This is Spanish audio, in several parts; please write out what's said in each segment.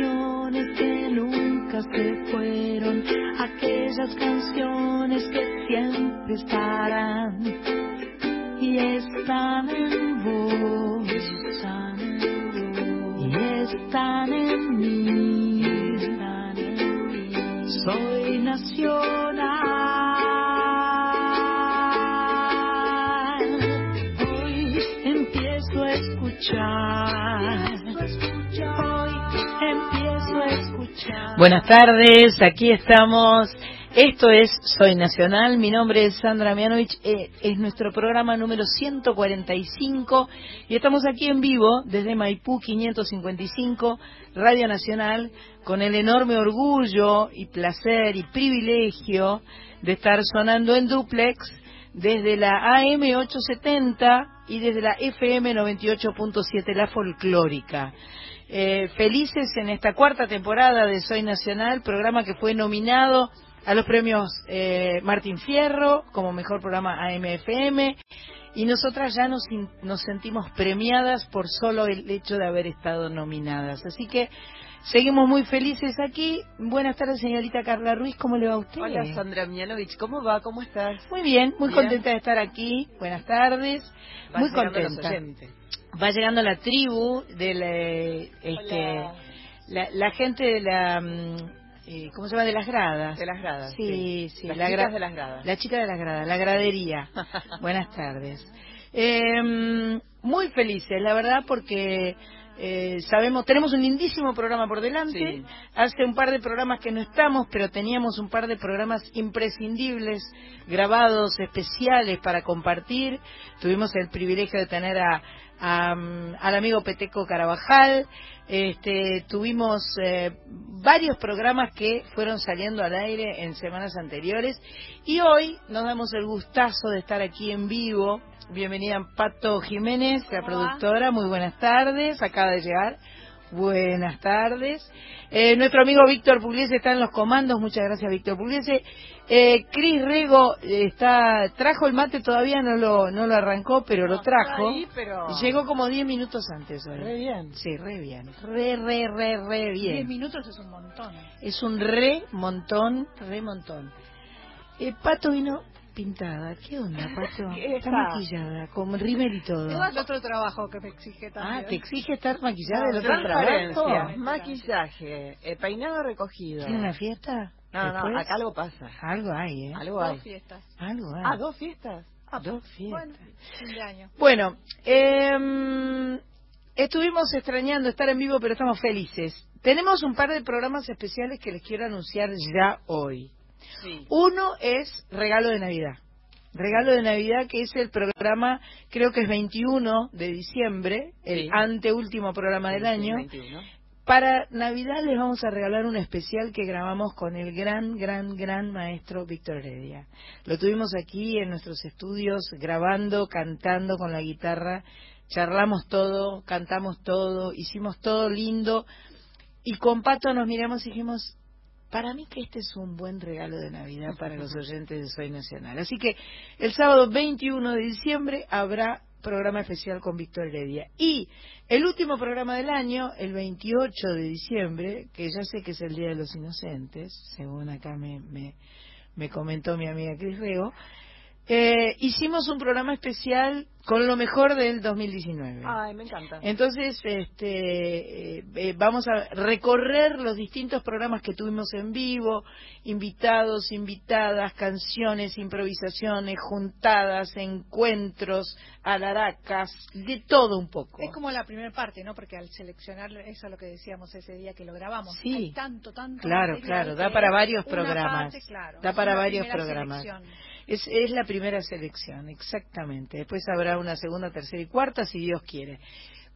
canciones que nunca se fueron, aquellas canciones que siempre estarán Buenas tardes, aquí estamos. Esto es Soy Nacional, mi nombre es Sandra Mianovich, eh, es nuestro programa número 145 y estamos aquí en vivo desde Maipú 555, Radio Nacional, con el enorme orgullo y placer y privilegio de estar sonando en duplex desde la AM 870 y desde la FM 98.7, la folclórica. Eh, felices en esta cuarta temporada de Soy Nacional, programa que fue nominado a los premios eh, Martín Fierro como mejor programa AMFM y nosotras ya nos, nos sentimos premiadas por solo el hecho de haber estado nominadas. Así que seguimos muy felices aquí. Buenas tardes, señorita Carla Ruiz, ¿cómo le va a usted? Hola Sandra Mianovich, ¿cómo va? ¿Cómo estás? Muy bien, muy Bien. contenta de estar aquí. Buenas tardes. Muy contenta. Va llegando la tribu de la, este, la, la gente de la, mm, eh, ¿cómo se llama? De las gradas. De las gradas. Sí, sí, Las la chicas de las gradas. La chica de las gradas, la gradería. Buenas tardes. Eh, muy felices, la verdad, porque eh, sabemos, tenemos un lindísimo programa por delante. Sí. Hace un par de programas que no estamos, pero teníamos un par de programas imprescindibles, grabados, especiales para compartir. Tuvimos el privilegio de tener a, a, mm, al amigo Peteco Carabajal. Este, tuvimos eh, varios programas que fueron saliendo al aire en semanas anteriores y hoy nos damos el gustazo de estar aquí en vivo. Bienvenida Pato Jiménez, la productora. Muy buenas tardes. Acaba de llegar. Buenas tardes. Eh, nuestro amigo Víctor Pugliese está en los comandos. Muchas gracias, Víctor Pugliese. Eh, Cris Rego eh, está, trajo el mate, todavía no lo, no lo arrancó, pero lo trajo. Ahí, pero... Llegó como 10 minutos antes hoy. Re bien. Sí, re bien. Re, re, re, re Diez bien. minutos es un montón. Es un re montón, re montón. Eh, Pato vino pintada. ¿Qué onda, Pato? ¿Qué Está está? maquillada, con rímel y todo. Es el otro trabajo que me exige también. Ah, ¿te exige estar maquillada del otro Transparencia, trabajo? maquillaje, eh, peinado recogido. ¿Tiene una fiesta? No, no, acá algo pasa. Algo hay, ¿eh? Algo Dos hay. fiestas. Algo hay. Ah, dos fiestas. Ah, Dos Bueno, fiestas. fin de año. Bueno, eh, estuvimos extrañando estar en vivo, pero estamos felices. Tenemos un par de programas especiales que les quiero anunciar ya hoy. Sí. Uno es Regalo de Navidad. Regalo de Navidad, que es el programa, creo que es 21 de diciembre, el Sí. anteúltimo programa del Sí, año. 21. Para Navidad les vamos a regalar un especial que grabamos con el gran, gran, gran maestro Víctor Heredia. Lo tuvimos aquí en nuestros estudios grabando, cantando con la guitarra, charlamos todo, cantamos todo, hicimos todo lindo y con Pato nos miramos y dijimos, para mí que este es un buen regalo de Navidad para los oyentes de Soy Nacional. Así que el sábado 21 de diciembre habrá programa especial con Víctor Heredia. Y el último programa del año, el 28 de diciembre, que ya sé que es el Día de los Inocentes, según acá me, me, me comentó mi amiga Cris Rego, eh, hicimos un programa especial con lo mejor del 2019. Ay, me encanta. Entonces, este, eh, eh, vamos a recorrer los distintos programas que tuvimos en vivo, invitados, invitadas, canciones, improvisaciones, juntadas, encuentros, alaracas, de todo un poco. Es como la primera parte, ¿no? Porque al seleccionar, eso es lo que decíamos ese día que lo grabamos. Sí. Hay tanto, tanto. Claro, claro, da para varios programas. parte, claro, Da para varios programas. selección. Es, es la primera selección, exactamente. Después habrá una segunda, tercera y cuarta, si Dios quiere.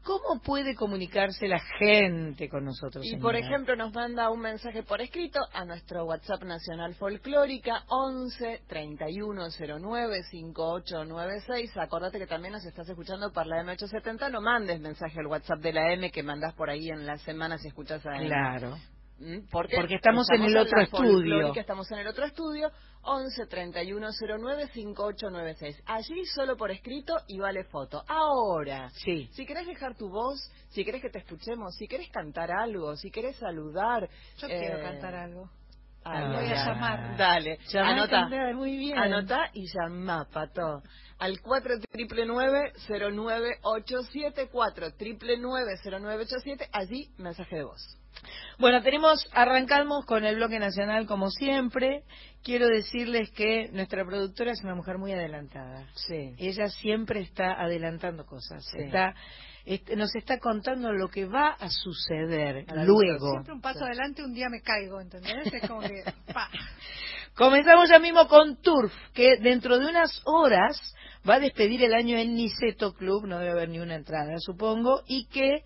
¿Cómo puede comunicarse la gente con nosotros? Y por ejemplo nos manda un mensaje por escrito a nuestro WhatsApp Nacional Folclórica 11 3109 5896. Acordate que también nos estás escuchando por la M870. No mandes mensaje al WhatsApp de la M que mandás por ahí en la semana si escuchas a M. Claro. ¿Mm? Porque, Porque estamos en el otro la estudio. Estamos en el otro estudio, 11 31 09 5896. Allí solo por escrito y vale foto. Ahora, Sí. si querés dejar tu voz, si querés que te escuchemos, si querés cantar algo, si querés saludar. Yo quiero eh, cantar algo. Voy a llamar. Dale, Llamá anota. muy bien. Anotá y llamá, Pato. Al 4999-0987, 4999-0987, allí mensaje de voz. Bueno, tenemos, arrancamos con el bloque nacional como siempre. Quiero decirles que nuestra productora es una mujer muy adelantada. Sí. Ella siempre está adelantando cosas. Sí. Está, este, nos está contando lo que va a suceder A luego. Siempre un paso Sí. adelante, un día me caigo, ¿entendés? Es como que, pa. Comenzamos ya mismo con Turf, que dentro de unas horas va a despedir el año en Niceto Club, no debe haber ni una entrada, supongo, y que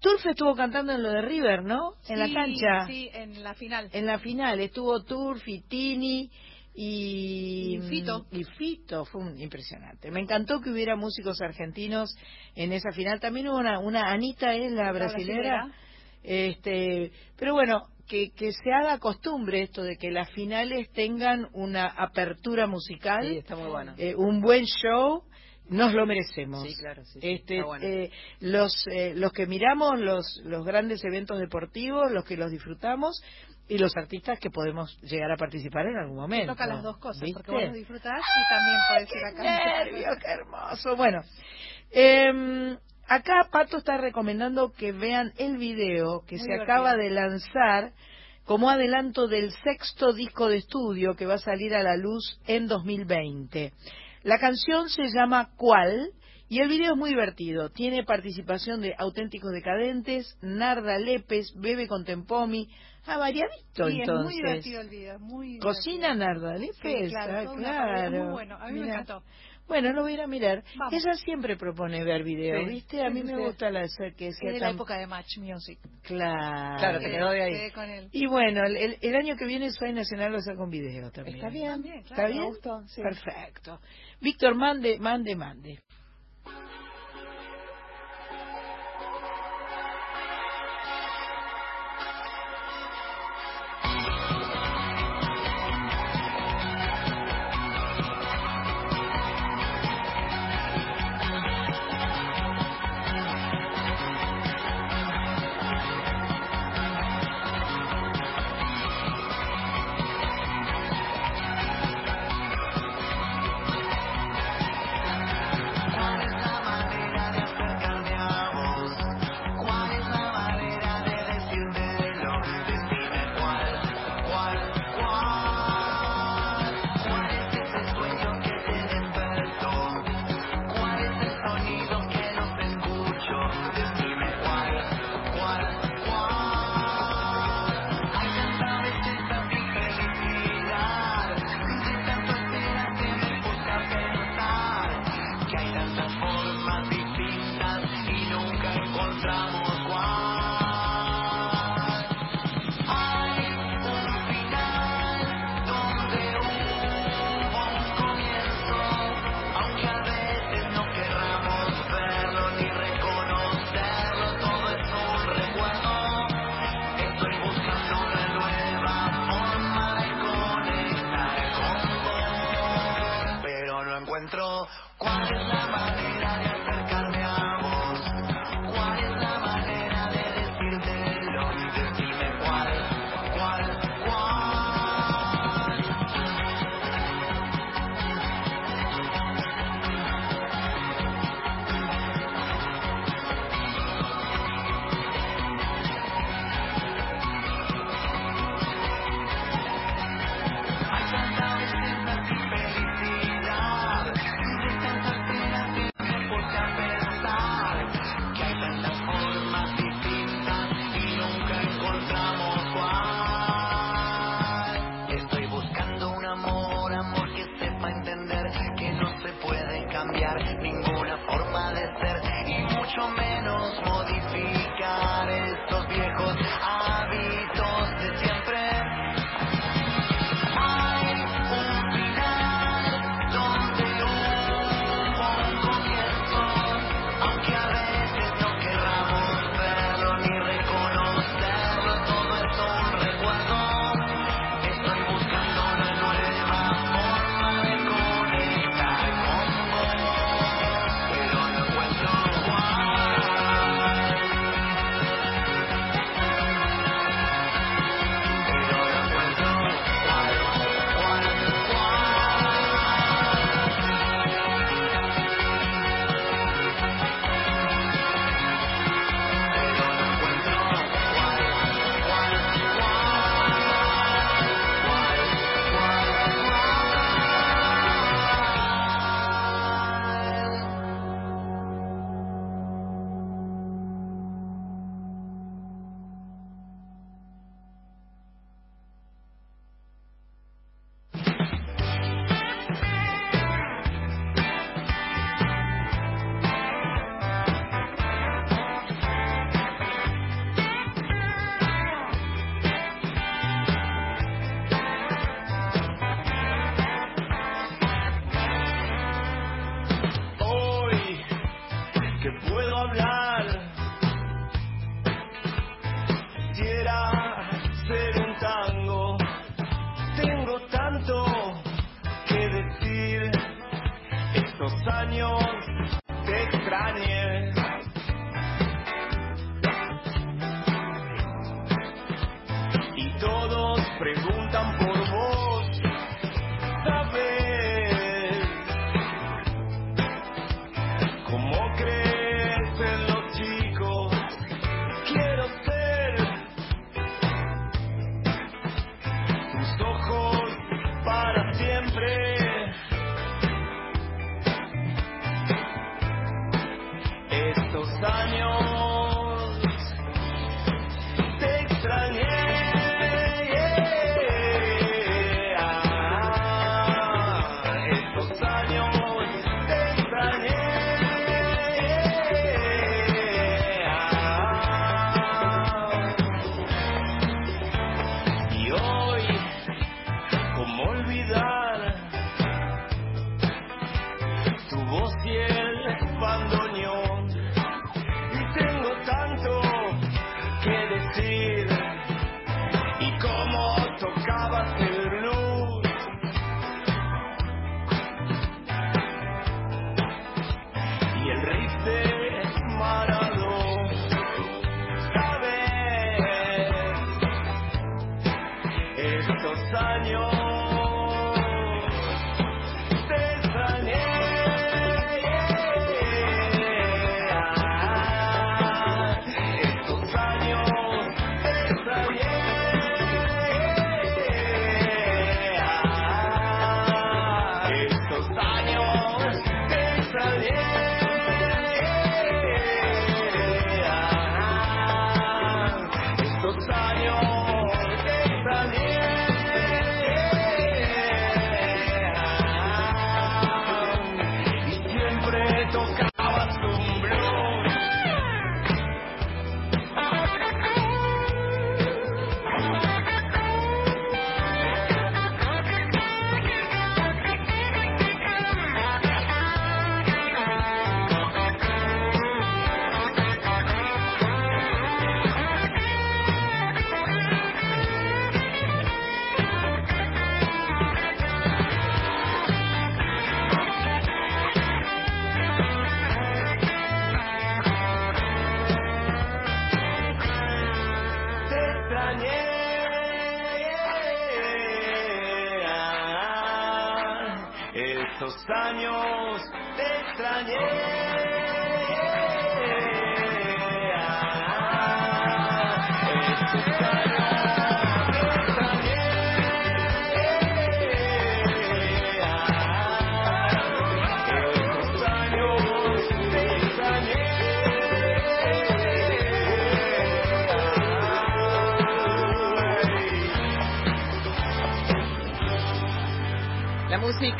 Turf estuvo cantando en lo de River, ¿no? En la Sí, cancha. Sí, en la final. En la final estuvo Turf y Tini y, Y Fito. y Fito, fue un- impresionante. Me encantó que hubiera músicos argentinos en esa final. También hubo una, una Anita, es la La brasilera. brasilera. Este, pero bueno, que, que se haga costumbre esto de que las finales tengan una apertura musical, Sí, está muy bueno. eh, un buen show. Nos lo merecemos. Sí, claro, sí, sí, Este, bueno. eh, los, eh, los que miramos los, los grandes eventos deportivos, los que los disfrutamos y los artistas que podemos llegar a participar en algún momento. Toca las dos cosas, ¿Viste? porque vos disfrutás y también podés ir a ¡Qué cantar. nervio, qué hermoso! Bueno, eh, acá Pato está recomendando que vean el video que Muy se divertido. acaba de lanzar como adelanto del sexto disco de estudio que va a salir a la luz en 2020. La canción se llama ¿Cuál? Y el video es muy divertido. Tiene participación de Auténticos Decadentes, Narda Lépez, Bebe Contempomi. Ah, variadito Sí, es entonces. muy divertido el video, muy Cocina. Narda Lépez. Sí, claro, ah, claro. muy bueno, a mí me Mirá. encantó. Bueno, lo voy a ir a mirar. Vamos. Ella siempre propone ver videos, Sí, ¿viste? A mí sí, me sí. gusta la que Es sea de la tan época de Match Music. claro. Claro, te quedó de ahí. Con él. Y bueno, el, el- el año que viene Soy Nacional lo saca un video también. Está bien, ¿Está claro. bien? Me gustó, sí. Perfecto. Víctor, mande, mande, mande.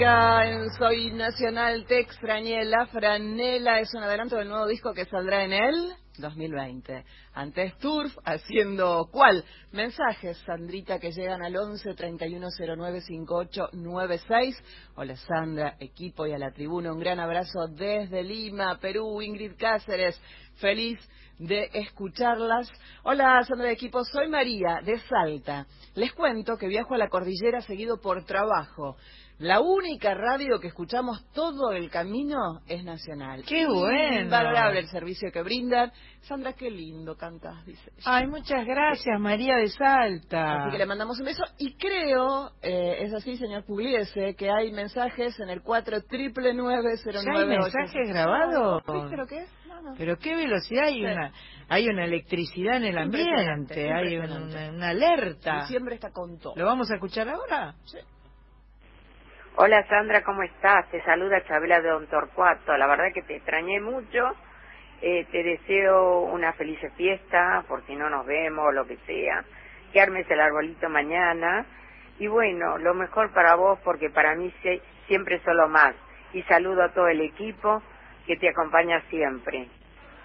Música en Soy Nacional Te Extrañé, La Franela es un adelanto del nuevo disco que saldrá en el 2020. Antes Turf haciendo ¿cuál? Mensajes, Sandrita, que llegan al 11 3109 5896. Hola Sandra, equipo y a la tribuna, un gran abrazo desde Lima, Perú, Ingrid Cáceres, feliz de escucharlas. Hola Sandra, equipo, soy María de Salta. Les cuento que viajo a la cordillera seguido por trabajo. La única radio que escuchamos todo el camino es nacional. ¡Qué bueno! Invalorable el servicio que brindan. Sandra, qué lindo cantas, dice. ella. Ay, muchas gracias, María de Salta. Así que le mandamos un beso. Y creo, eh, es así, señor Pugliese, que hay mensajes en el 4 triple ¿Ya hay mensajes grabados? ¿Viste lo que es? No, no. Pero qué velocidad, hay Sí. una hay una electricidad en el ambiente, Impresionante, hay una, impresionante. una- una alerta. Diciembre está con todo. ¿Lo vamos a escuchar ahora? Sí. Hola Sandra, ¿cómo estás? Te saluda Chabela de Don Torcuato. La verdad que te extrañé mucho. Eh, te deseo una feliz fiesta, por si no nos vemos o lo que sea. Que armes el arbolito mañana. Y bueno, lo mejor para vos, porque para mí se- siempre solo más. Y saludo a todo el equipo que te acompaña siempre.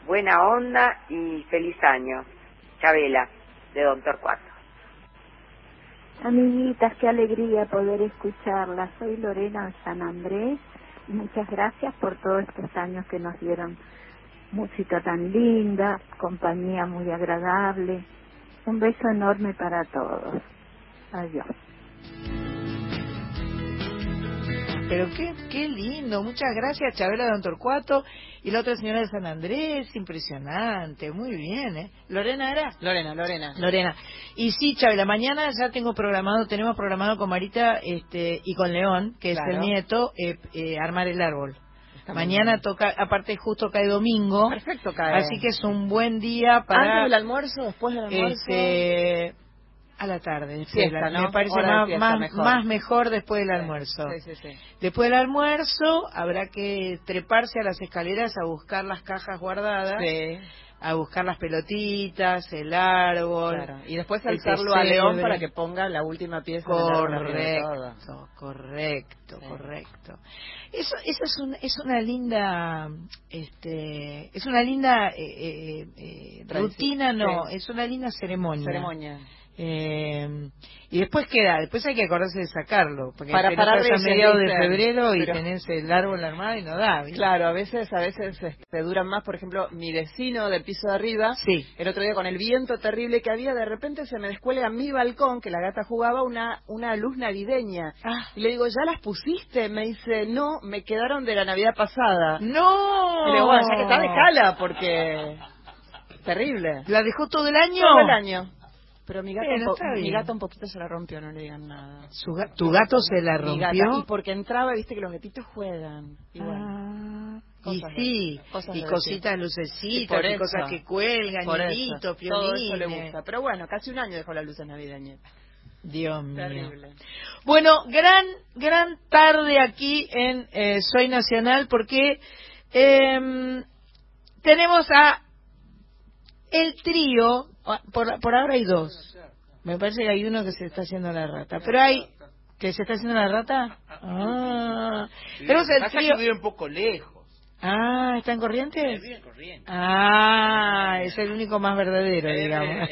Buena onda y feliz año. Chabela, de Don Torcuato. Amiguitas, qué alegría poder escucharlas. Soy Lorena San Andrés. Muchas gracias por todos estos años que nos dieron música tan linda, compañía muy agradable. Un beso enorme para todos. Adiós. Pero qué, qué lindo, muchas gracias Chabela de Don Torcuato y la otra señora de San Andrés, impresionante, muy bien, ¿eh? Lorena era. Lorena, Lorena. Lorena. Y sí, Chabela, mañana ya tengo programado, tenemos programado con Marita este, y con León, que es el nieto, eh, eh, armar el árbol. Mañana toca, aparte justo cae domingo, Perfecto, cae. así que es un buen día para... ¿Antes del almuerzo, después del almuerzo? Este, a la tarde, Fiesta, la- ¿no? me parece más, fiesta, más, mejor. más mejor después del almuerzo. Sí, sí, sí. Después del almuerzo habrá que treparse a las escaleras a buscar las cajas guardadas, a buscar las pelotitas, el árbol. claro. Y después alzarlo a. León para que ponga la última pieza. Correcto, correcto, correcto. Eso, eso es, un, es una linda, este, es una linda eh, eh, eh, Tradición. rutina, no, es una linda ceremonia. Ceremonia. Eh, y después queda, después hay que acordarse de sacarlo, porque Para- te para notas a mediados de febrero y tenés el árbol armado y no da. ¿viste? Claro, a veces, a veces este, duran más. Por ejemplo, mi vecino del piso de arriba, Sí. el otro día con el viento terrible que había, de repente se me descuelga a mi balcón, que la gata jugaba, una, una luz navideña. Ah. Y le digo, ¿ya las pusiste? Me dice, no, me quedaron de la Navidad pasada. ¡No! Y le digo, bueno, ya que está, dejala, porque... Terrible. ¿La dejó todo el año? Todo el año. Pero mi gata, Bueno, un mi gata un poquito se la rompió, no le digan nada. Su ga- ¿Tu gato se la Mi gata, rompió? y porque entraba, viste que los gatitos juegan. Y bueno, Ah, y de- sí, cosas y cositas, lucecitas, y cosas que cuelgan, hilitos, todo eso le gusta. Pero bueno, casi un año dejó las luces navideñas. Dios mío. Terrible. Bueno, gran, gran tarde aquí en eh, Soy Nacional porque em, tenemos a el trío, ah, por, por ahora hay dos. Me parece que hay uno que se está haciendo la rata, pero hay que se está haciendo la rata. Ah, tenemos el trío. un poco lejos. Ah, ¿está en Corrientes? Vive en corriente. Ah, es el único más verdadero, digamos.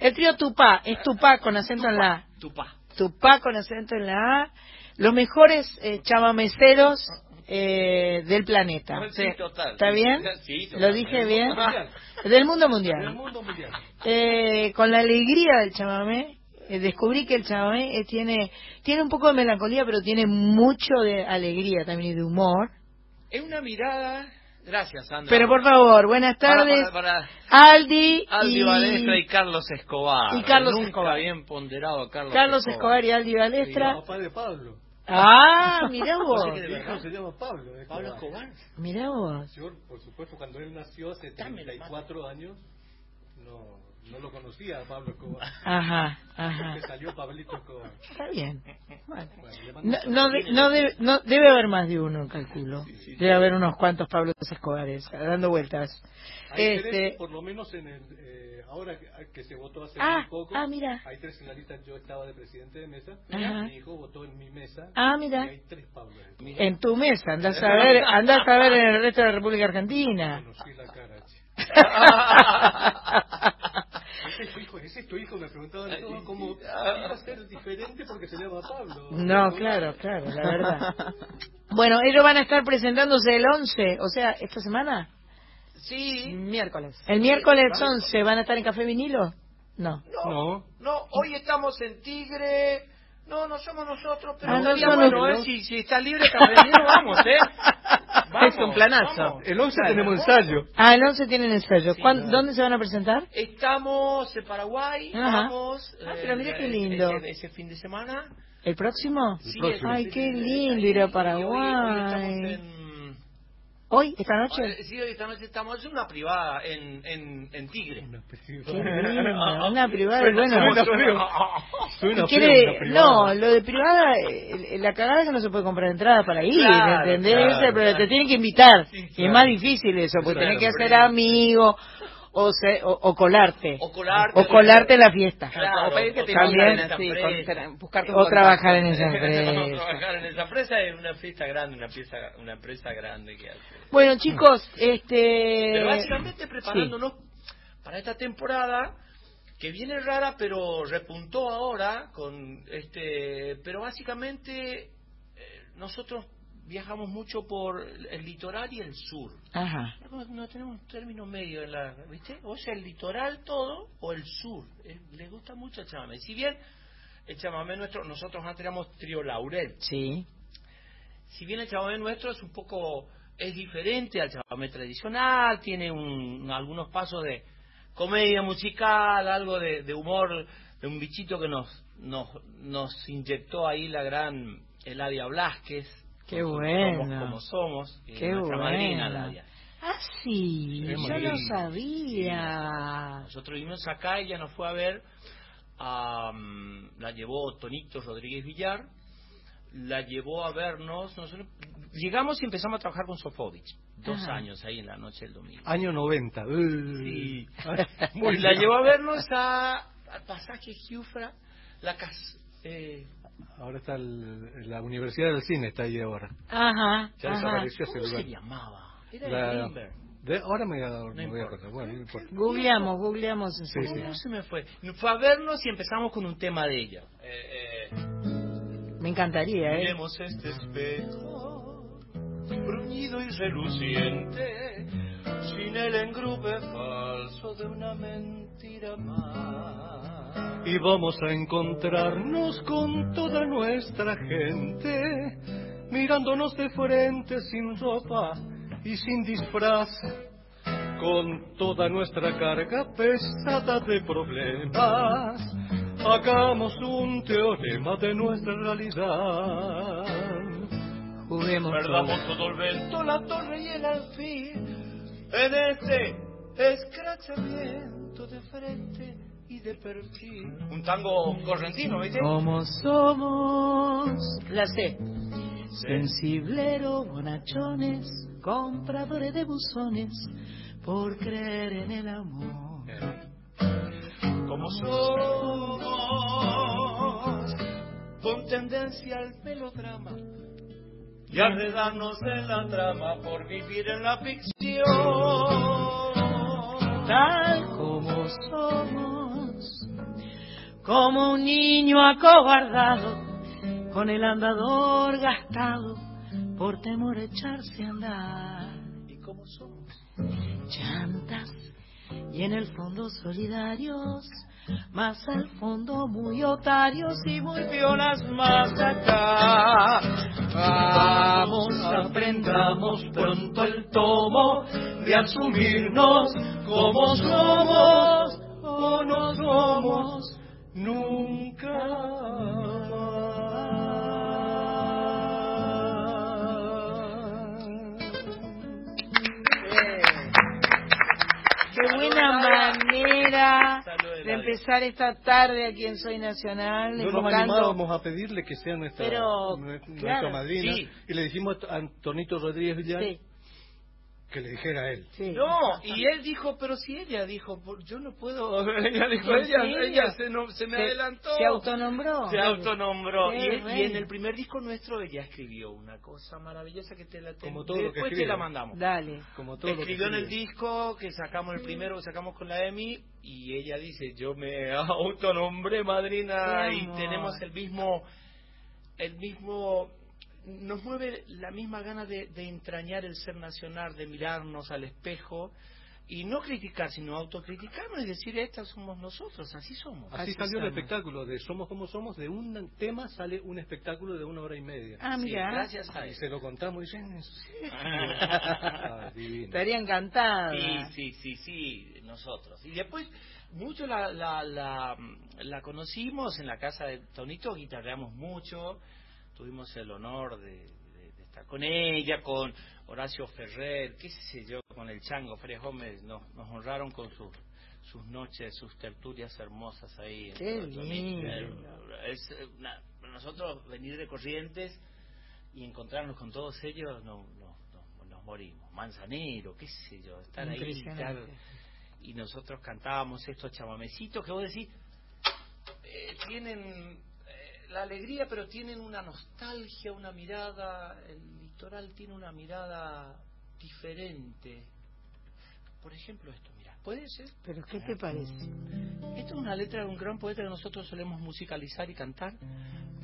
El trío Tupá, es Tupá con acento en la A. Tupá. Tupá con acento en la A, los mejores eh, chamameceros eh, del planeta. Sí, total. ¿Está bien? Sí, total. ¿Lo dije Del bien? mundo mundial. Del mundo Del mundial. mundo mundial. Eh, con la alegría del chamamé, eh, descubrí que el chamamé eh, tiene, tiene un poco de melancolía, pero tiene mucho de alegría también y de humor. Es una mirada. Gracias, Sandra. Pero por favor, buenas Para- tardes. Para, para Aldi, Aldi y... Balestra y Carlos Escobar. Y Carlos Nunca Escobar. bien ponderado Carlos, Carlos Escobar y Aldi Balestra. papá de Pablo. Ah, mirá vos. ¿De Mi hijo verdad? se llama Pablo. Escobar. Pablo Escobar. Mirá vos. Yo, por supuesto, cuando él nació hace Dame la 34 años, no, no lo conocía a Pablo Escobar. Ajá, ajá. Porque salió Pablito Escobar. Está bien. Bueno. Bueno, No, no, de- no debe, no- debe haber más de uno, calculo. Debe haber unos cuantos Pablos Escobares dando vueltas. Hay Este, tres, por lo menos en el, eh, ahora que, que se votó hace Ah, muy poco, ah, mira. hay tres en la lista. Yo estaba de presidente de mesa, Ajá. mi hijo votó en mi mesa. Ah, Y mira. hay tres Pablos. En tu mesa, andás a ver, andás a ver en el resto de la República Argentina. La cara. Ese es tu hijo, ese es tu hijo, me preguntaban todos cómo iba a ser diferente porque se llama Pablo. No, claro, claro, la verdad. Bueno, ellos van a estar presentándose el 11, o sea, esta semana. Sí. Miércoles. El miércoles 11, ¿van a estar en Café Vinilo? No. No. No, hoy estamos en Tigre. No, no somos nosotros, pero Ah, no son bueno. ¿eh? Si, si está libre, Cardenero, vamos, ¿eh? Vamos, Es un planazo. vamos. El 11 tenemos ensayo. Ah, el 11 tienen ensayo. Sí, ¿Cuán- claro. ¿Dónde se van a presentar? Estamos en Paraguay, Ajá. vamos. Ah, eh, pero mira qué eh, lindo. Ese, ese fin de semana. ¿El próximo? Sí, próximo. Ay, ese qué lindo ir a hoy- Paraguay. Hoy, estamos en... ¿Hoy? ¿Esta noche? Eh, Sí, hoy esta noche estamos en una privada en, en, en Tigre. Qué lindo. Una privada, bueno. quiere, una privada. no, lo de privada, eh, la cagada es que no se puede comprar entrada para ir, Claro, ¿entendés? claro, pero claro. te tienen que invitar. Sí, Y es más difícil eso, porque Claro, tenés que hacer hombre. O, se- o, o colarte. O colarte. O colarte en la fiesta. Claro, o pedir que te también. con- O trabajar en esa empresa. trabajar en esa empresa es una fiesta grande, una pieza, una empresa grande que hace. Bueno, chicos, este... Pero básicamente preparándonos para esta temporada que viene rara, pero repuntó ahora con este, pero básicamente eh, nosotros viajamos mucho por el litoral y el sur. Ajá. No, tenemos un término medio en la, ¿viste? O sea, el litoral todo o el sur. Eh, le gusta mucho el chamamé. Si bien el chamamé nuestro, nosotros antes éramos trío laurel. Sí. Si bien el chamamé nuestro es un poco, es diferente al chamamé tradicional, tiene un, algunos pasos de comedia musical, algo de, de humor, de un bichito que nos, nos, nos inyectó ahí la gran Eladia Blasquez. Qué bueno. Somos como somos. Qué nuestra madrina, bueno. Eladia. Ah, sí, yo muy no sabía. Nosotros vimos acá, ella nos fue a ver, mm, la llevó Tonito Rodríguez Villar, la llevó a vernos, nosotros llegamos y empezamos a trabajar con Sofovich, dos Ajá. años ahí en la noche del domingo. Año 90. Sí. Muy Y la llevó a vernos a, al pasaje Giufra, la casa. Eh, Ahora está el- la Universidad del Cine, está ahí ahora. Ajá, Ya ajá. desapareció ese ¿Cómo se lugar. llamaba? Era La- de ahora me, voy a- me voy a acordar. Bueno, no importa. Googleamos, googleamos Sí, sí. ¿Cómo se me fue? Fue a vernos y empezamos con un tema de ella. Eh, eh, Me encantaría, ¿eh? Miremos este espejo, bruñido y reluciente, sin el engrupe falso de una mentira más. Y vamos a encontrarnos con toda nuestra gente, mirándonos de frente sin ropa y sin disfraz, con toda nuestra carga pesada de problemas. Hagamos un teorema de nuestra realidad. Juguemos Perdamos todo el vento, la torre y el alfil, en este escrachamiento de frente y de perfil. Un tango correntino, ¿viste? Como somos, la sé. Sensiblero, bonachones, compradores de buzones, por creer en el amor. como somos, con tendencia al melodrama y enredarnos en la trama por vivir en la ficción. Tal como somos, como un niño acobardado, con el andador gastado, por temor a echarse a andar. ¿Y cómo somos? llantas y en el fondo solidarios, más al fondo muy otarios y muy piolas más acá. Vamos, aprendamos pronto el tomo de asumirnos como somos o no somos nunca Qué buena manera de empezar esta tarde aquí en Soy Nacional. No nos animábamos a pedirle que sea nuestra, Pero, nue- nuestra claro, madrina sí. y le dijimos a Antonito Rodríguez Villar Sí, que le dijera a él. sí. No, y él dijo, pero si ella dijo, "Por- yo no puedo. Ella dijo, ¿En ella, ella se, no- se me Se- adelantó. Se autonombró. Se autonombró. Y, en el primer disco nuestro ella escribió una cosa maravillosa que te la tengo. Como todo lo que Después te la mandamos. Dale. Como todo lo que Escribió en el disco que sacamos el primero sacamos con la EMI y ella dice yo me autonombré madrina y tenemos el mismo el mismo nos mueve la misma gana de, de entrañar el ser nacional de mirarnos al espejo y no criticar sino autocriticarnos y decir estas somos nosotros así somos Así Así salió el espectáculo de Somos como somos, de un tema sale un espectáculo de una hora y media. Ah, Sí, mira. gracias a Y se lo contamos y dicen, "Sí". Ah. Estaría encantada. Sí, sí, sí, sí, nosotros. Y después, mucho la, la, la, la conocimos en la casa de Tonito, guitarreamos mucho, tuvimos el honor de, de- de estar con ella, con Horacio Ferrer, qué sé yo, con el Chango Fred Gómez, nos, nos honraron con sus sus noches, sus tertulias hermosas ahí. Qué lindo. Es una- nosotros venir de Corrientes y encontrarnos con todos ellos no, no- no- nos morimos. Manzanero, qué sé yo, estar ahí estar- y nosotros cantábamos estos chamamecitos que vos decís eh, tienen eh, la alegría pero tienen una nostalgia, una mirada, el litoral tiene una mirada diferente. Por ejemplo esto, mira, puede ser. Pero ¿qué te parece? Esta es una letra de un gran poeta que nosotros solemos musicalizar y cantar,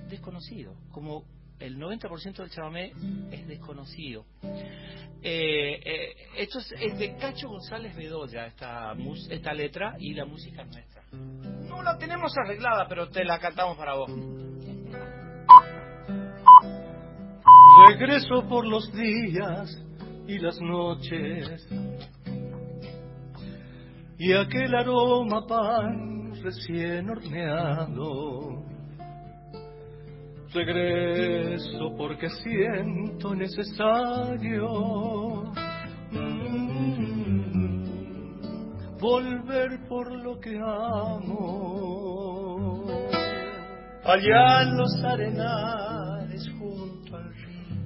desconocido, como el 90% del chamamé es desconocido. Eh, eh, esto es, es de Cacho González Bedoya, esta, esta letra, y la música es nuestra. No la tenemos arreglada, pero te la cantamos para vos. Regreso por los días y las noches y aquel aroma pan recién horneado. Regreso porque siento necesario volver por lo que amo. Allá en los arenales junto al río,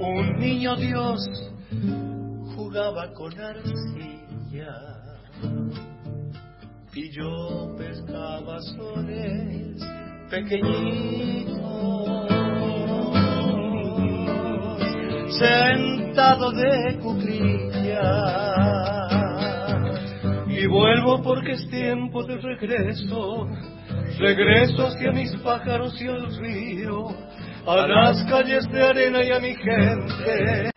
un niño Dios jugaba con arcilla y yo pescaba soles pequeñitos sentado de cuclillas. Y vuelvo porque es tiempo de regreso regreso hacia mis pájaros y al río a las calles de arena y a mi gente.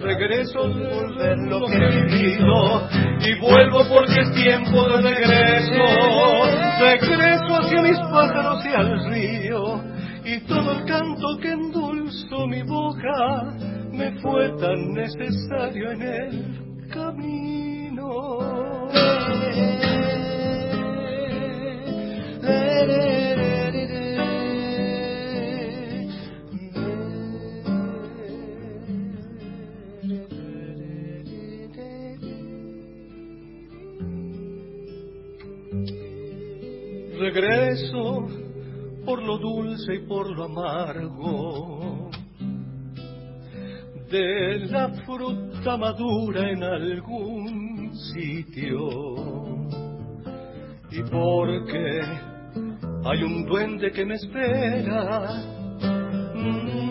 Regreso de volver lo que he vivido y vuelvo porque es tiempo de regreso. Regreso hacia mis pájaros y al río y todo el canto que mi boca me fue tan necesario en el camino. Regreso por lo dulce y por lo amargo de la fruta madura en algún sitio. Y porque hay un duende que me espera mm,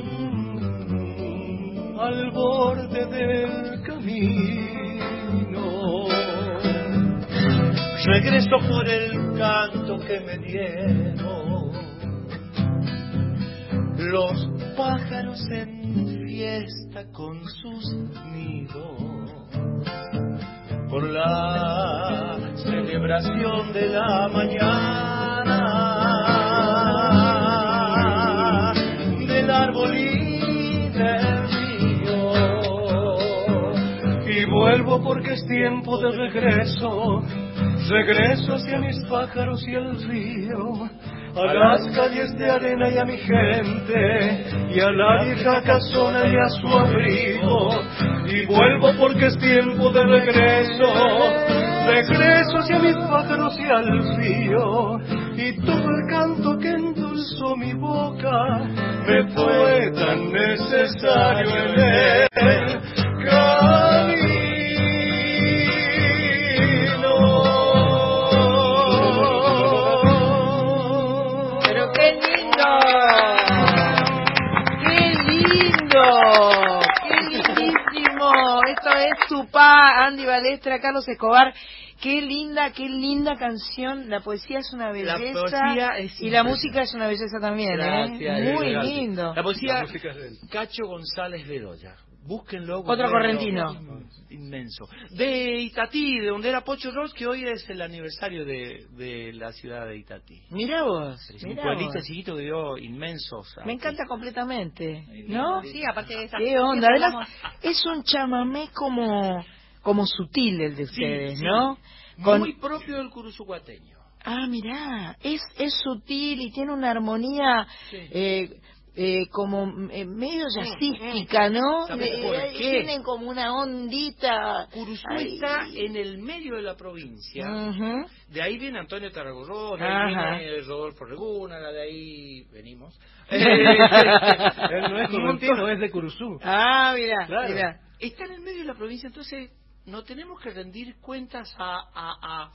al borde del camino. Regreso por el canto que me dieron los pájaros en fiesta con sus nidos por la celebración de la mañana del árbol y del río y vuelvo porque es tiempo de regreso regreso hacia mis pájaros y el río a las calles de arena y a mi gente y a la vieja casona y a su abrigo y vuelvo porque es tiempo de regreso regreso hacia mis pájaros y al río y todo el canto que endulzó mi boca me fue tan necesario en el es Tupá, Andy Balestra, Carlos Escobar. Qué linda, qué linda canción. La poesía es una La belleza. poesía es y la música es una belleza también, Gracias, ¿eh? Muy gracias. lindo. La poesía, La música es de él. Cacho González Bedoya. Búsquenlo. Otro correntino. Inmenso. De Itatí, de donde era Pocho Ross, que hoy es el aniversario de, de la ciudad de Itatí. Mirá vos. Es un pueblito vos. chiquito que dio inmensos. Me encanta completamente, ¿no? Sí, aparte de esa ¿Qué onda? Además, es un chamamé como, como sutil el de Sí, ustedes, sí. ¿no? Con- Muy propio del curuzucuateño. Ah, mirá, es, es sutil y tiene una armonía Sí. eh, eh, como eh, medio jazzística, ¿no? ¿Sabes Eh, por eh, qué? Tienen como una ondita. Curuzú está en el medio de la provincia. De ahí viene Antonio Tarragorrón, de Ajá. ahí viene Rodolfo Reguna, de ahí venimos. Él no es correntino, es de Curuzú. Ah, mira, Claro. mira. Está en el medio de la provincia, entonces no tenemos que rendir cuentas a, a, a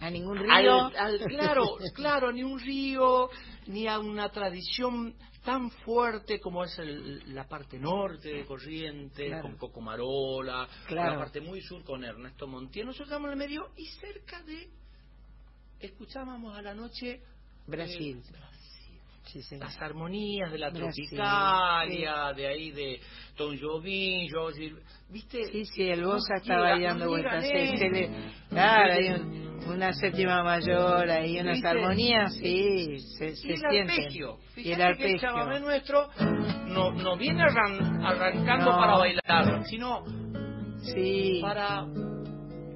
A ningún río. al- claro, claro, ni un río, ni a una tradición tan fuerte como es el- la parte norte de Corrientes, Claro. con Cocomarola, Claro. la parte muy sur con Ernesto Montiel. Nosotros estamos en el medio y cerca de, escuchábamos a la noche Brasil. eh, Brasil. Sí, sí. las armonías de la Brasil, tropicalia, de ahí de Tom Jobim, George, ¿viste? Sí, sí, el Bosa estaba ahí dando vueltas. esos. claro, hay un- una séptima mayor, ahí unas ¿Viste? armonías, sí, se, se y el sienten. arpegio. Y el que el arpegio. chamamé nuestro no, no viene arran- arrancando No. para bailar, sino Sí. para,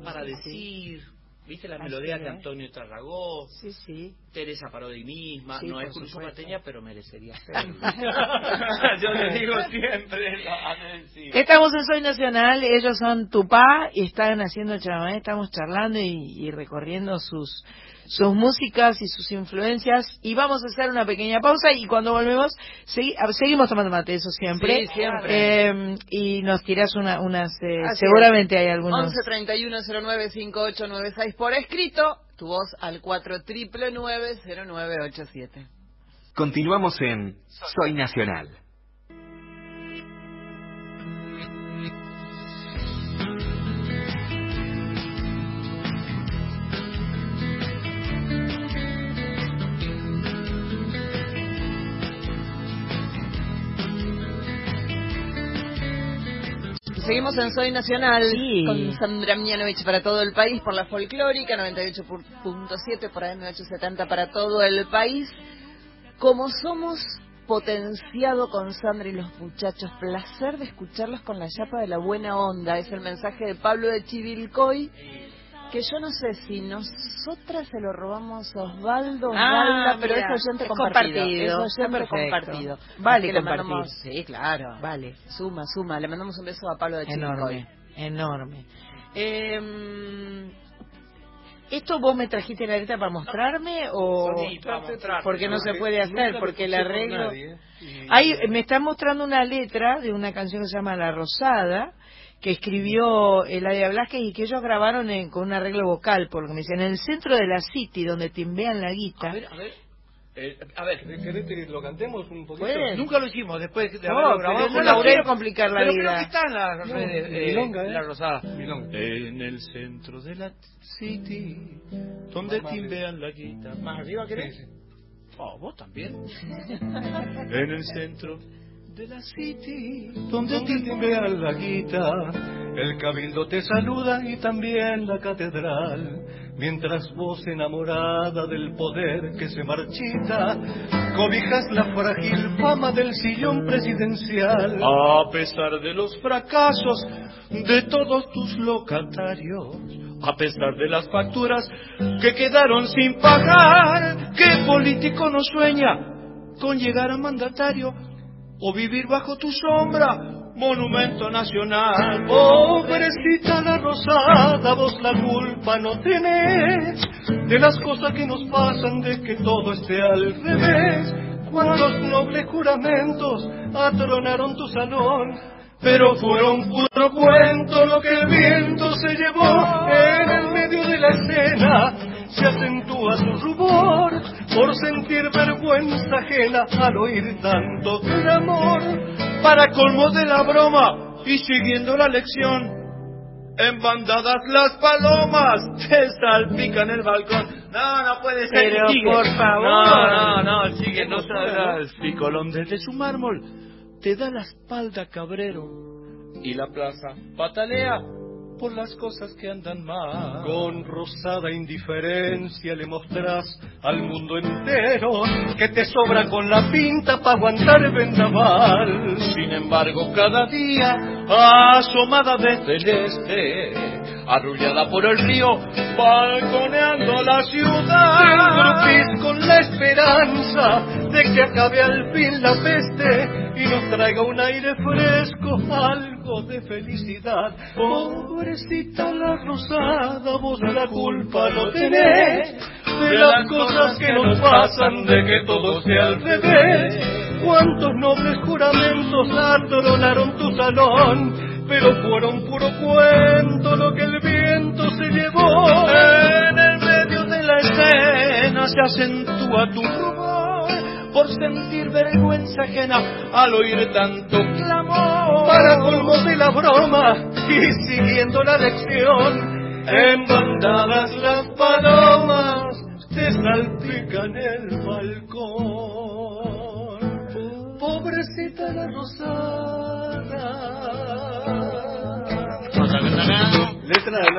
para decir, ¿viste las Así melodías de es. Antonio Tarragó? Sí, sí. Teresa Parodi misma, Sí, no es Cruz supuesto. Pateña, pero merecería hacerlo. Yo le digo siempre. Estamos en Soy Nacional, ellos son Tupá y están haciendo chamamé, estamos charlando y, y recorriendo sus sus músicas y sus influencias y vamos a hacer una pequeña pausa y cuando volvemos segui- seguimos tomando mate, eso siempre. Sí, siempre. Eh, y nos tirás una, unas, eh, seguramente hay algunos. 11 31 09 5896 por escrito, tu voz al 4 triple 0987. Continuamos en Soy Nacional. Seguimos en Soy Nacional Sí. con Sandra Mianovich para todo el país por la folclórica 98.7 por AM870 para todo el país. Como somos potenciado con Sandra y los muchachos, placer de escucharlos con la chapa de la buena onda. Es el mensaje de Pablo de Chivilcoy. Que yo no sé si nosotras se lo robamos a Osvaldo, Ah, Osvalda, pero mira, es oyente es compartido. compartido, Es oyente compartido. Vale Así que le compartir. mandamos- Sí, claro. Vale. Suma, suma. Le mandamos un beso a Pablo de Chivilcoy. Enorme, enorme. Eh, ¿Esto vos me trajiste la letra para mostrarme o Sí, porque no se puede hacer? Nunca Porque el arreglo... nadie, ¿eh? Y- Ahí me está mostrando una letra de una canción que se llama La Rosada, que escribió Eladia Blasquez y que ellos grabaron en- con un arreglo vocal, por lo que me dicen, en el centro de la City, donde timbean la guita. A ver, a ver. Eh, a ver, ¿Querés que lo cantemos un poquito? ¿Puedes? nunca lo hicimos después de No, haberlo pero grabado no Laurel. quiero complicar la pero vida. creo que está en las No, eh, milonga, ¿eh? La Rosada. Milonga. En el centro de la city, donde Más timbean la guita. ¿Más arriba querés? Sí, sí. Oh, vos también. en el centro de la city, donde timbean la guita. El cabildo te saluda y también la catedral, mientras vos enamorada del poder que se marchita, cobijas la frágil fama del sillón presidencial. A pesar de los fracasos de todos tus locatarios, a pesar de las facturas que quedaron sin pagar, ¿qué político no sueña con llegar a mandatario o vivir bajo tu sombra? Monumento nacional. Pobrecita la rosada, vos la culpa no tenés de las cosas que nos pasan, de que todo esté al revés. Cuántos nobles juramentos atronaron tu salón, pero fueron puro cuento lo que el viento se llevó en el medio de la escena. Se acentúa su rubor por sentir vergüenza ajena al oír tanto clamor. Para colmo de la broma y siguiendo la lección, en bandadas las palomas te salpican el balcón. No, no puede ser. Pero, sigue. por favor. No, no, no, sigue. No sabrás. Picolón desde su mármol te da la espalda cabrero y la plaza patalea por las cosas que andan mal. Con rosada indiferencia le mostrás al mundo entero que te sobra con la pinta para aguantar el vendaval. Sin embargo, cada día, asomada desde el este, arrullada por el río, balconeando la ciudad. Con la esperanza de que acabe al fin la peste y nos traiga un aire fresco, algo de felicidad. Pobrecita la rosada, vos la culpa no tenés de las cosas que nos pasan, de que todo sea al revés. Cuántos nobles juramentos atronaron tu salón, pero fueron puro cuento lo que el viento se llevó. En el medio de la escena se acentúa tu rumor por sentir vergüenza ajena al oír tanto clamor. Para colmo de la broma y siguiendo la lección, en bandadas las palomas te salpican el balcón. la rosada. Letra de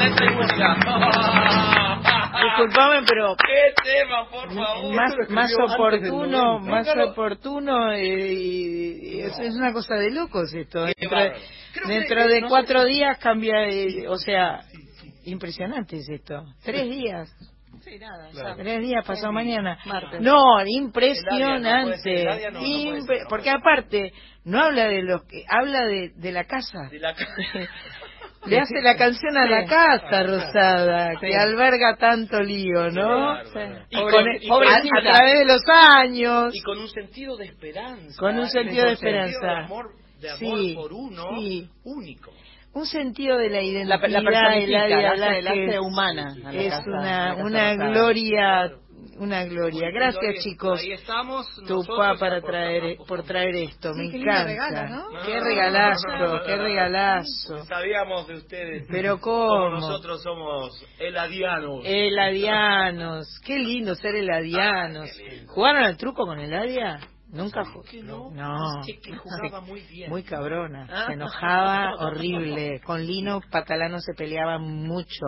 Letra y música. Disculpame, pero ¿Qué tema, por favor? más, oportuno, 90. más Claro. oportuno, eh, y, y eso es una cosa de locos esto. Qué Dentro, de- dentro no cuatro días cambia, eh, o sea, impresionante es esto. Tres días, Sí, nada, Claro. ya. tres días, pasado mañana. Martes. No, impresionante. no no, Impre- no porque aparte, no habla de los que, habla de, de la casa. De la ca- Le hace la canción a la casa, Rosada, que alberga tanto lío, ¿no? Y con- y con- a, a través de los años. y con un sentido de esperanza. Con un sentido de sentido esperanza. De amor, de amor Sí, por uno sí. único. Un sentido de la La, identidad. la la la hace humana. la Es una, la casa una gloria, una gloria. Gracias chicos. Ahí estamos. Tu nosotros pa para traer, por traer esto, Sí, me qué encanta. Qué regalazo, qué regalazo. Sabíamos de ustedes. Pero Como cómo. nosotros somos eladianos. Eladianos, qué lindo ser eladianos. ¿Jugaron al truco con Eladia? Nunca que no? No. Es que jugaba muy bien. Muy cabrona. Ah. Se enojaba horrible. Con Lino Patalano se peleaban mucho.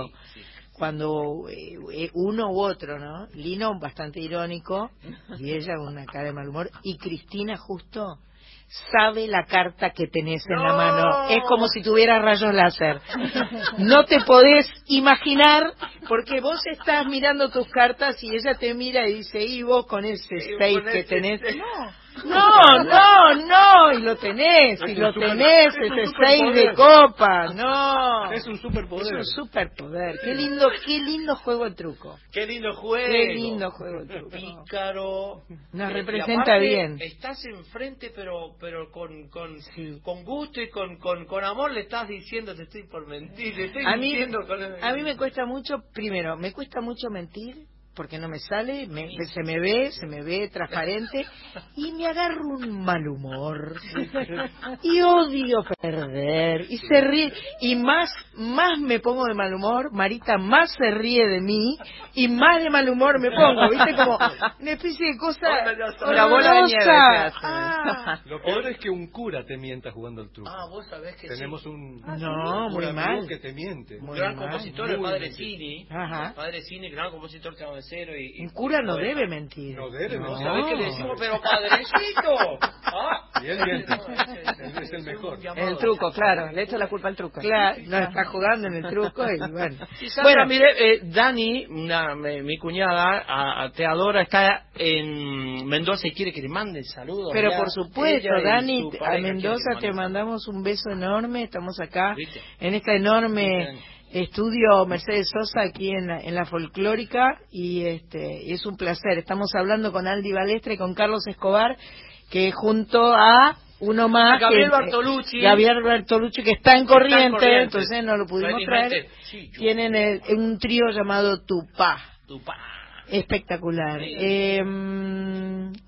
Cuando eh, eh, uno u otro, ¿no? Lino bastante irónico y ella con una cara de mal humor. Y Cristina justo sabe la carta que tenés en la No. mano. Es como si tuviera rayos láser. No te podés imaginar porque vos estás mirando tus cartas y ella te mira y dice, y vos con ese seis que tenés. seis. No, no, no, y lo tenés, y lo tenés, es un ese superpoder. seis de copa, no. Es un superpoder. Es un superpoder. Qué lindo, qué lindo juego el truco. Qué lindo juego. Qué lindo juego el truco. Pícaro. Nos Eh, representa bien. Estás enfrente, pero pero con con, Sí. con gusto y con, con, con amor le estás diciendo, te estoy por mentir, te estoy A mí, a mí me cuesta mucho, primero, me cuesta mucho mentir porque no me sale, me- se me ve, se me ve transparente y me agarro un mal humor y odio perder y se ríe y más más me pongo de mal humor, Marita más se ríe de mí y más de mal humor me pongo, viste como una especie de cosa Una bola de nieve. Ah. Lo peor es que un cura te mienta jugando al truco. Ah, vos sabés que Tenemos sí. un, No, un muy mal. que te miente. Un Muy gran mal, compositor, el padre. Ajá. El padre Cini, gran compositor chabacero y, y- Un cura no debe mentir. No debe, no. sabés que le decimos, pero padrecito. Ah. Y él miente. Él es el mejor. El truco, claro. Le echo la culpa al truco. Claro, no está jugando en el truco y bueno. Bueno, mire, eh, Dani, una, mi, mi cuñada, a- a- te adora, está en Mendoza y quiere que le mande saludos. pero allá. por supuesto, Ella Dani, a Mendoza te mandamos un beso enorme. Estamos acá ¿Viste? en este enorme estudio Mercedes Sosa aquí en la, en la folclórica y este es un placer. Estamos hablando con Aldi Balestre y con Carlos Escobar que junto a uno más Gabriel que- Bartolucci. Gabriel Bartolucci que está en corriente, entonces no lo pudimos traer. sí, Tienen el- un trío llamado Tupá. Tu pa. Espectacular. Eh,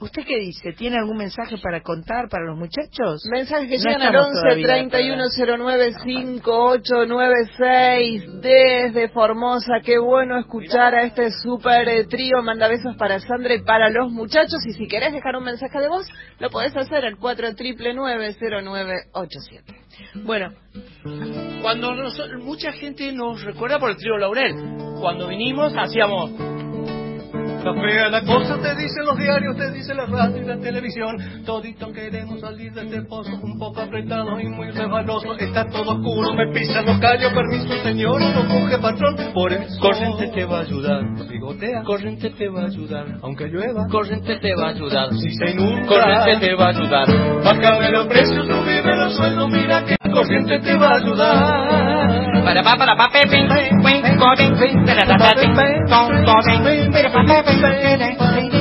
¿Usted qué dice? ¿Tiene algún mensaje para contar para los muchachos? Mensajes que No llegan al estamos 11 todavía, 31 09 5896 desde Formosa. Qué bueno escuchar a este super eh, trío. Manda besos para Sandra y para los muchachos. Y si querés dejar un mensaje de voz, lo podés hacer al 4 0987 Bueno, Cuando nos- mucha gente nos recuerda por el trío Laurel. Cuando vinimos hacíamos Está fea la cosa, te dicen los diarios, te dice la radio y la televisión. Todito queremos salir de este pozo un poco apretado y muy resbaloso. Está todo oscuro, me pisan los callos, permiso señor, no coge patrón. Por eso corriente te va a ayudar. Bigotea, corriente te va a ayudar. Aunque llueva, corriente te va a ayudar. si se inunda, Corriente te va a ayudar. Bájame los precios, subime los sueldos, mira que corriente te va a ayudar. Para pa para pa pe pe pe corriente para ta ta pe con corriente para pa pe pe Un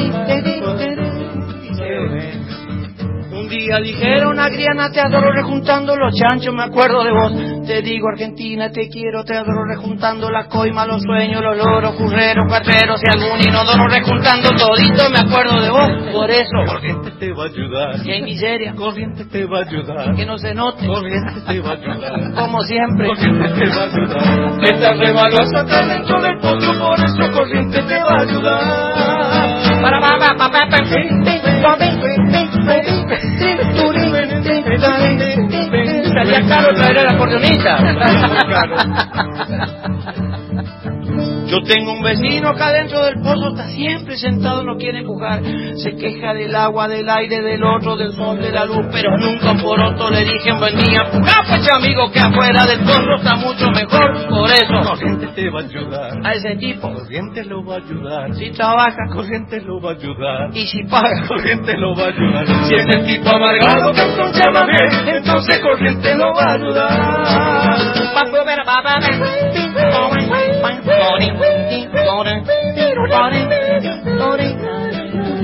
día dijeron Adriana te adoro rejuntando los chanchos me acuerdo de vos te digo Argentina te quiero te adoro rejuntando la coima los sueños los loros curreros cuatreros y algún inodoro rejuntando todito me acuerdo de vos por eso Corriente te va a ayudar. si hay miseria Corriente te va a ayudar. que no se note Corriente te va a ayudar. como siempre Corriente te va a ayudar. Estás rebalosa, estás dentro del pozo, por eso corriente te va a ayudar. para Salía caro traer el acordeonista. Yo tengo un vecino acá dentro del pozo, está siempre sentado, no quiere empujar. Se queja del agua, del aire, del otro, del sol, de la luz, pero nunca un poroto le dije en buen día. pues amigo, que afuera del pozo está mucho mejor. Por eso, Corriente te va a ayudar. a ese tipo, Corriente lo va a ayudar. si trabaja Corriente lo va a ayudar. y si paga, Corriente lo va a ayudar. Si es el tipo amargado que entonces va bien, entonces corriente lo va a ayudar.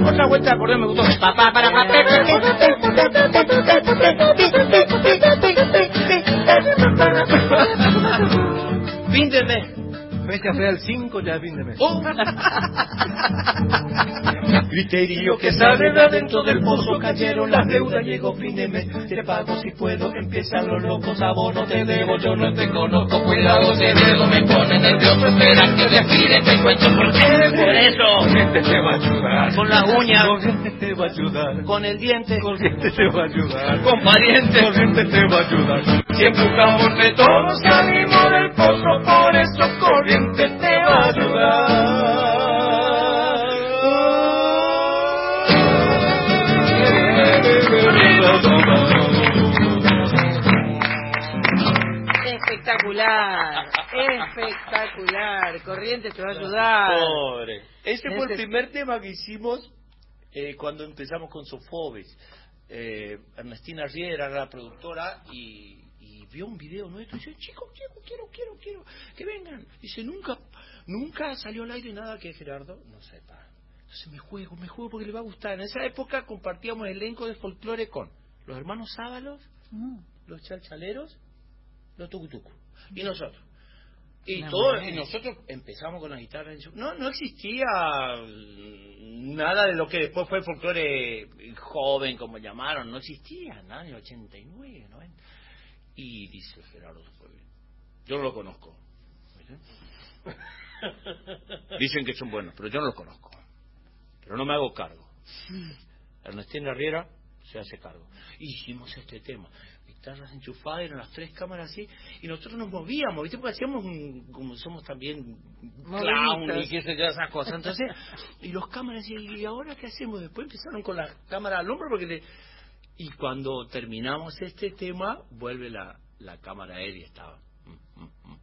Otra vuelta de acordeón me gustó. Fin de mes. Vete a al 5 ya fin de mes. Oh. Criterio que sale de adentro del pozo cayeron las deudas, llegó fin de mes, te pago si puedo, empiezan los locos, abono te debo, yo no te conozco, cuidado ese dedo me pone nervioso, espera que respire, te cuento por qué, Por eso. Corriente te va a ayudar, Con las uñas. Corriente te va a ayudar, Con el diente. Corriente te va a ayudar, Con parientes. Corriente te va a ayudar, si empujamos de todos salimos del pozo, por eso corriente te va a ayudar. Espectacular, espectacular. Corriente te va a ayudar. Pobre. Ese fue el primer tema que hicimos eh, cuando empezamos con Sofobis. Eh, Ernestina Riera era la productora y vio un video nuestro y dice, chicos, quiero, quiero, quiero, quiero, que vengan. Dice, nunca, nunca salió al aire nada que Gerardo no sepa. Entonces me juego, me juego porque le va a gustar. En esa época compartíamos elenco de folclore con los hermanos Sábalos, los chalchaleros, los tucutucu y nosotros. Y No, todo, y nosotros empezamos con la guitarra. No, no existía mm, nada de lo que después fue el folclore joven, como llamaron. No existía nada en el 89, 90. Y dice Gerardo después, yo no lo conozco. Dicen que son buenos, pero yo no los conozco. Pero no me hago cargo. Ernestina Riera se hace cargo. Hicimos este tema. Guitarras enchufadas, eran las tres cámaras así, y nosotros nos movíamos, ¿viste? Porque hacíamos, un- como somos también clown y qué sé yo, esas cosas. Entonces, y los cámaras, y ¿y ahora qué hacemos? Después empezaron con la cámara al hombro, porque le- y cuando terminamos este tema, vuelve la, la cámara aérea y estaba. mm, mm, mm.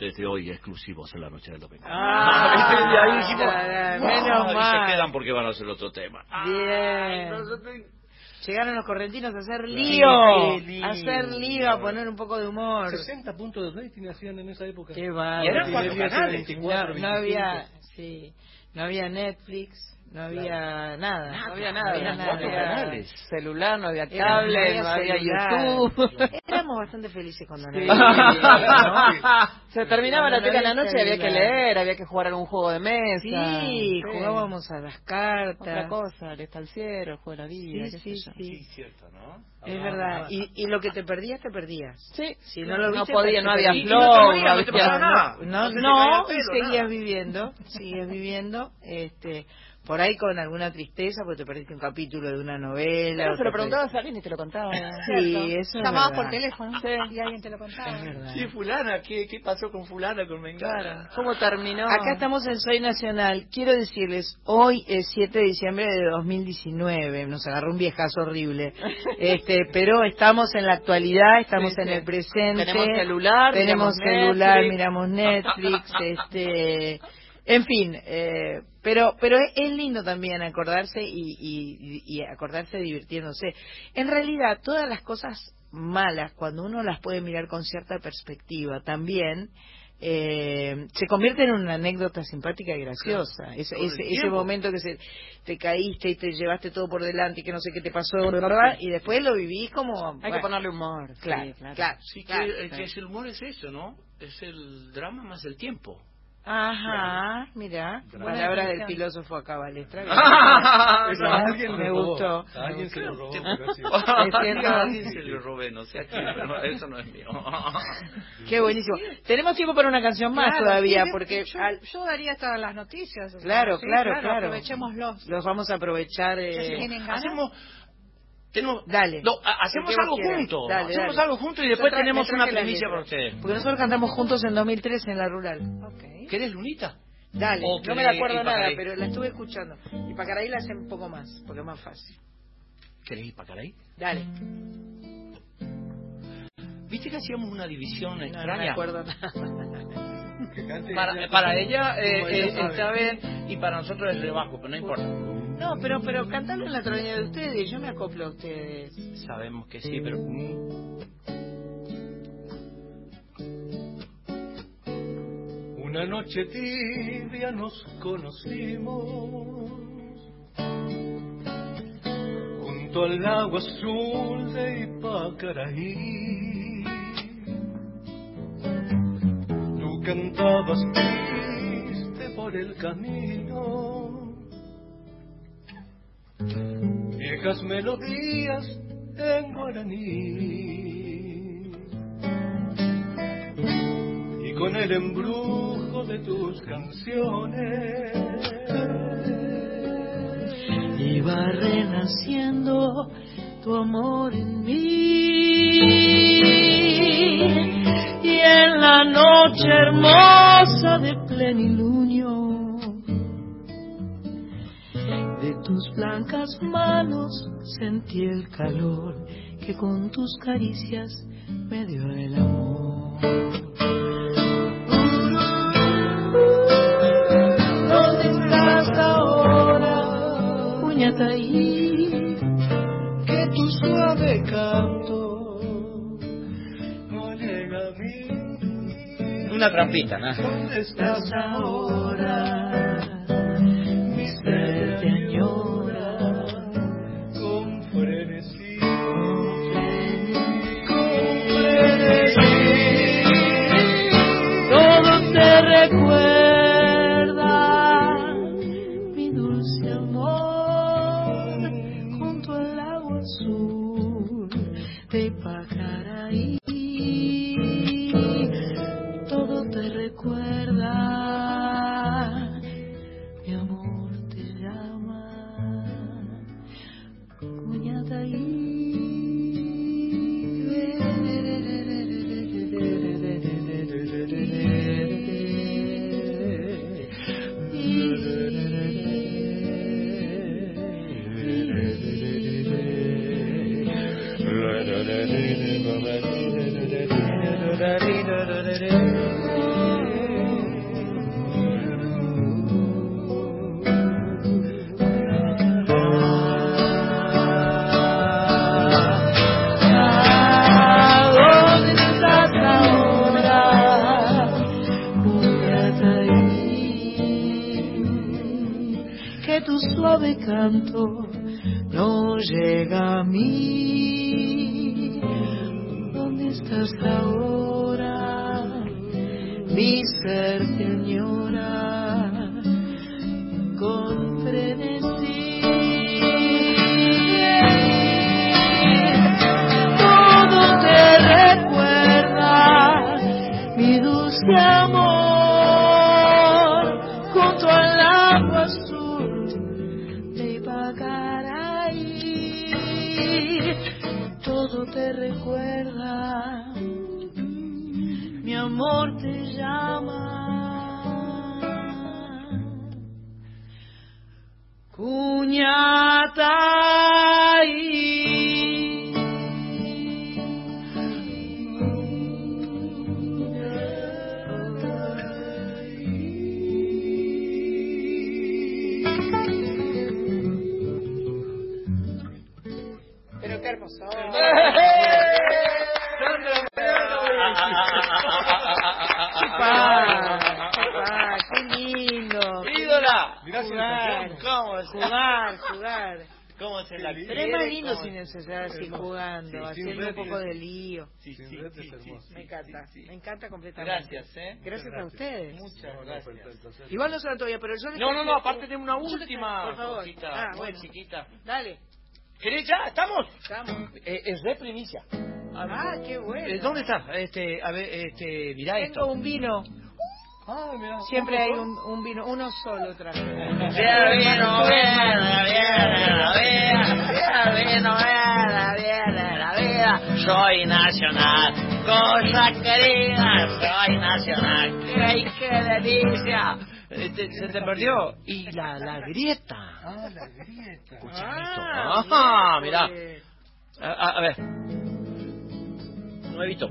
Desde hoy exclusivos en la noche del domingo. Ah. Y ahí dijimos, "No", menos y mal. se quedan porque van a hacer otro tema. Bien. Llegaron los correntinos a hacer Sí, lío, lindo. a hacer lío, a poner un poco de humor. 60 puntos de rating hacían en esa época. Qué bárbaro. Y eran cuatro canales. 24, no, no había, 25. sí, no había Netflix, no había nada, No no había nada, nada, había no cuatro había canales. celular, no había cable, no había. YouTube. Éramos bastante felices cuando no Sí. había Se terminaba la no tele a la noche y había que leer, había que jugar algún juego de mesa. Sí, jugábamos a las cartas. Otra cosa, el estanciero, el juego de la vida, Sí, qué sí, sé yo. sí. cierto, ¿no? Es verdad. Y, y lo que te perdías, te perdías. Sí, Si no lo viste, podía, te no había flow, no no no había nada. No, No no, y seguías nada. viviendo, sigues viviendo, este, por ahí con alguna tristeza, porque te perdiste un capítulo de una novela. Pero se lo preguntabas a alguien y te lo contaba. Sí, eso es Llamabas por teléfono Sí. y alguien te lo contaba. Sí, fulana, ¿qué, qué pasó con fulana, con Mengana? Claro. ¿Cómo terminó? Acá estamos en Soy Nacional. Quiero decirles, hoy es 7 de diciembre de 2019. Nos agarró un viejazo horrible. Este, pero estamos en la actualidad, estamos Sí, en sí. el presente. Tenemos celular, tenemos miramos celular, Netflix. miramos Netflix, este, en fin, eh, pero pero es, es lindo también acordarse y, y, y acordarse divirtiéndose. En realidad, todas las cosas malas, cuando uno las puede mirar con cierta perspectiva, también eh, se convierte en una anécdota simpática y graciosa. Ese, Todo el ese, momento que se, te caíste y te llevaste todo por delante y que no sé qué te pasó, ¿verdad? y después lo vivís como... Hay que ponerle humor. sí, Claro, claro. claro. Sí, claro. que, que es el humor es eso, ¿no? Es el drama más el tiempo. Ajá, mira, palabras del filósofo acá, Balestra. Alguien me gustó. Alguien se lo robó. Alguien se lo robé, no sé a quién, pero no, eso no es mío. Qué buenísimo. Tenemos tiempo para una canción más Claro, todavía, porque yo, al- yo daría todas las noticias. Claro, sí, claro, claro. Aprovechémoslos. los vamos a aprovechar. Eh, tienen ganas. Hacemos Tenemos- Dale. No, ha- hacemos algo juntos. Hacemos dale. algo juntos y después tenemos una primicia para ustedes. Porque nosotros cantamos juntos en 2003 en la rural. ¿Querés lunita? Dale, O no me la acuerdo nada, pero la estuve escuchando. Y Pacaraí la hace un poco más, porque es más fácil. ¿Querés ir para ahí? Dale. ¿Viste que hacíamos una división No, no extraña? me acuerdo nada. Para, para ella eh, eh, está bien y para nosotros es rebajo, pero no importa. No, pero, pero cantalo en la troña de ustedes, yo me acoplo a ustedes. Sabemos que sí, pero... Una noche tibia nos conocimos junto al lago azul de Ipacaraí. Tú cantabas triste por el camino, viejas melodías en guaraní. Con el embrujo de tus canciones Iba renaciendo tu amor en mí. Y en la noche hermosa de plenilunio, de tus blancas manos sentí el calor que con tus caricias me dio el amor. ¿Dónde estás ahora, Puñataí? que tu suave canto no llega a mí. Una trampita, ¿no? ¿Dónde estás ahora? Gracias. Gracias a ustedes. Muchas gracias. Igual no se lo todavía, pero yo les No, no, no, aparte tengo una última por favor. cosita Ah, muy bueno. chiquita. Dale, ¿Querés ya? ¿Estamos? estamos. Eh, es de primicia. Ah, qué bueno. Eh, ¿Dónde está? Este, a ver, este, mirá Tengo esto. un vino. Ah. Siempre hay un, un vino, uno solo traje. Viene vino, viene, viene la vida, viene vino, viene, viene la vida. Soy nacional, cosa querida, soy nacional. ¡Ay, qué delicia! Eh, te- Se te perdió. Y la, la grieta. Ah, la grieta. Ah. A, a- a ver. Nuevito.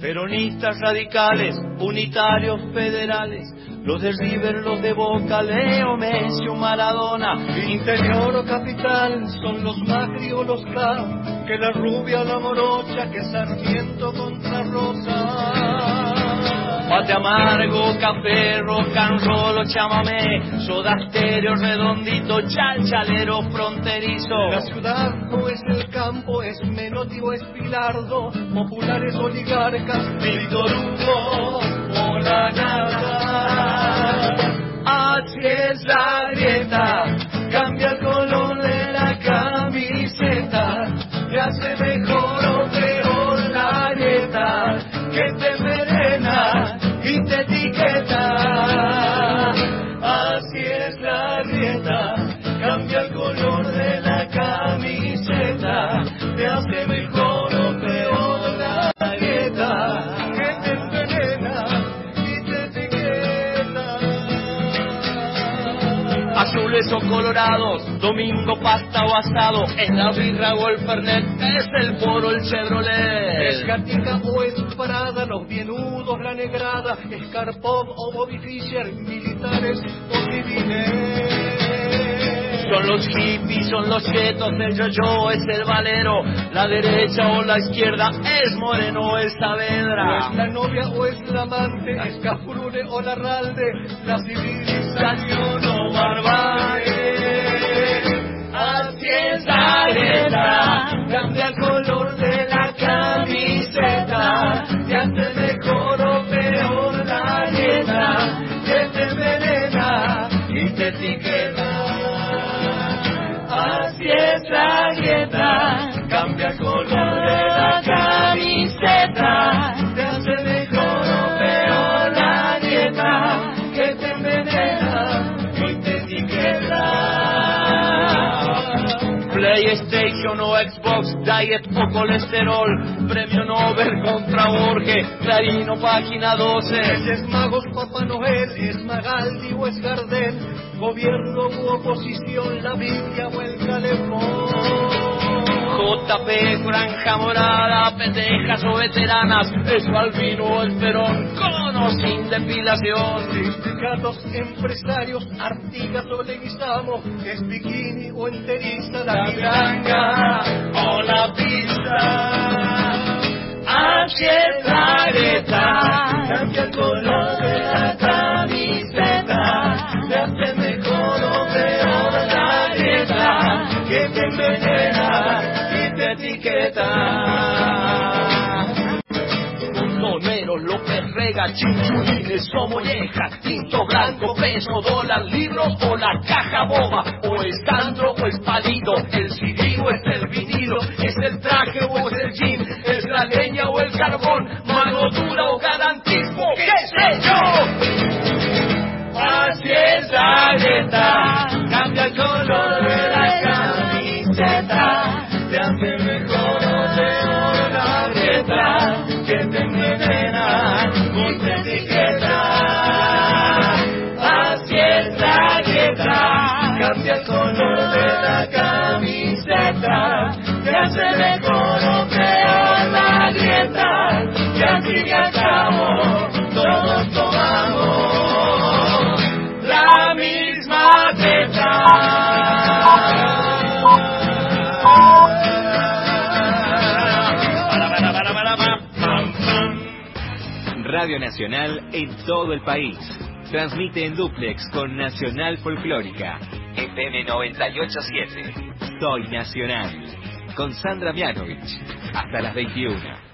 Peronistas radicales, unitarios federales, los de River, los de Boca, Leo, Messi Maradona. Interior o capital son los Macri o los K, que la rubia la morocha, que Sarmiento contra Rosa. Mate amargo, café, rock and roll soda estéreo redondito, chalchalero fronterizo. La ciudad no es el campo, es Menotti o es Pilardo, populares oligarcas, Víctor Hugo o la nada. Así es la grieta, cambia el color de la camiseta, te hace mejor colorados, domingo pasta o asado, es la birra o el fernet, es el foro, el Es chevrolet. Gatica o es Prada, los bienudos, la negrada, es o Bobby Fischer, militares o civiles. Son los hippies, son los chetos, el yo-yo es el valero, la derecha o la izquierda es Moreno o es Saavedra. es la novia o es la amante, es Cafrune o la Ralde, la civilización o barbarie. PlayStation o Xbox, Diet o colesterol, Premio Nobel contra Borges, Clarín o Página 12. Es Magos, Papá Noel, es Magaldi o es Gardel, gobierno u oposición, la Biblia o el calefón. JP, Franja Morada, pendejas o veteranas, es Balvino o el Perón, con o sin depilación. Sindicatos, empresarios, Artigas o Leguizamo, es bikini o enteriza, la milanga o la pista. La grieta, cambia el color de la camiseta, te hace mejor o peor la grieta, que te envenena Rega, chinchulines o mollejas, tinto blanco, peso, dólar, libro o la caja boba, o es candro o es palito, el CD o es el vinilo, es el traje o es el jean, es la leña o el carbón, mano dura o garantismo, qué sé yo. Así es la grieta, la misma Radio Nacional en todo el país. Transmite en duplex con Nacional Folclórica. FM 987. Soy Nacional. Con Sandra Mianovich. Hasta las 21.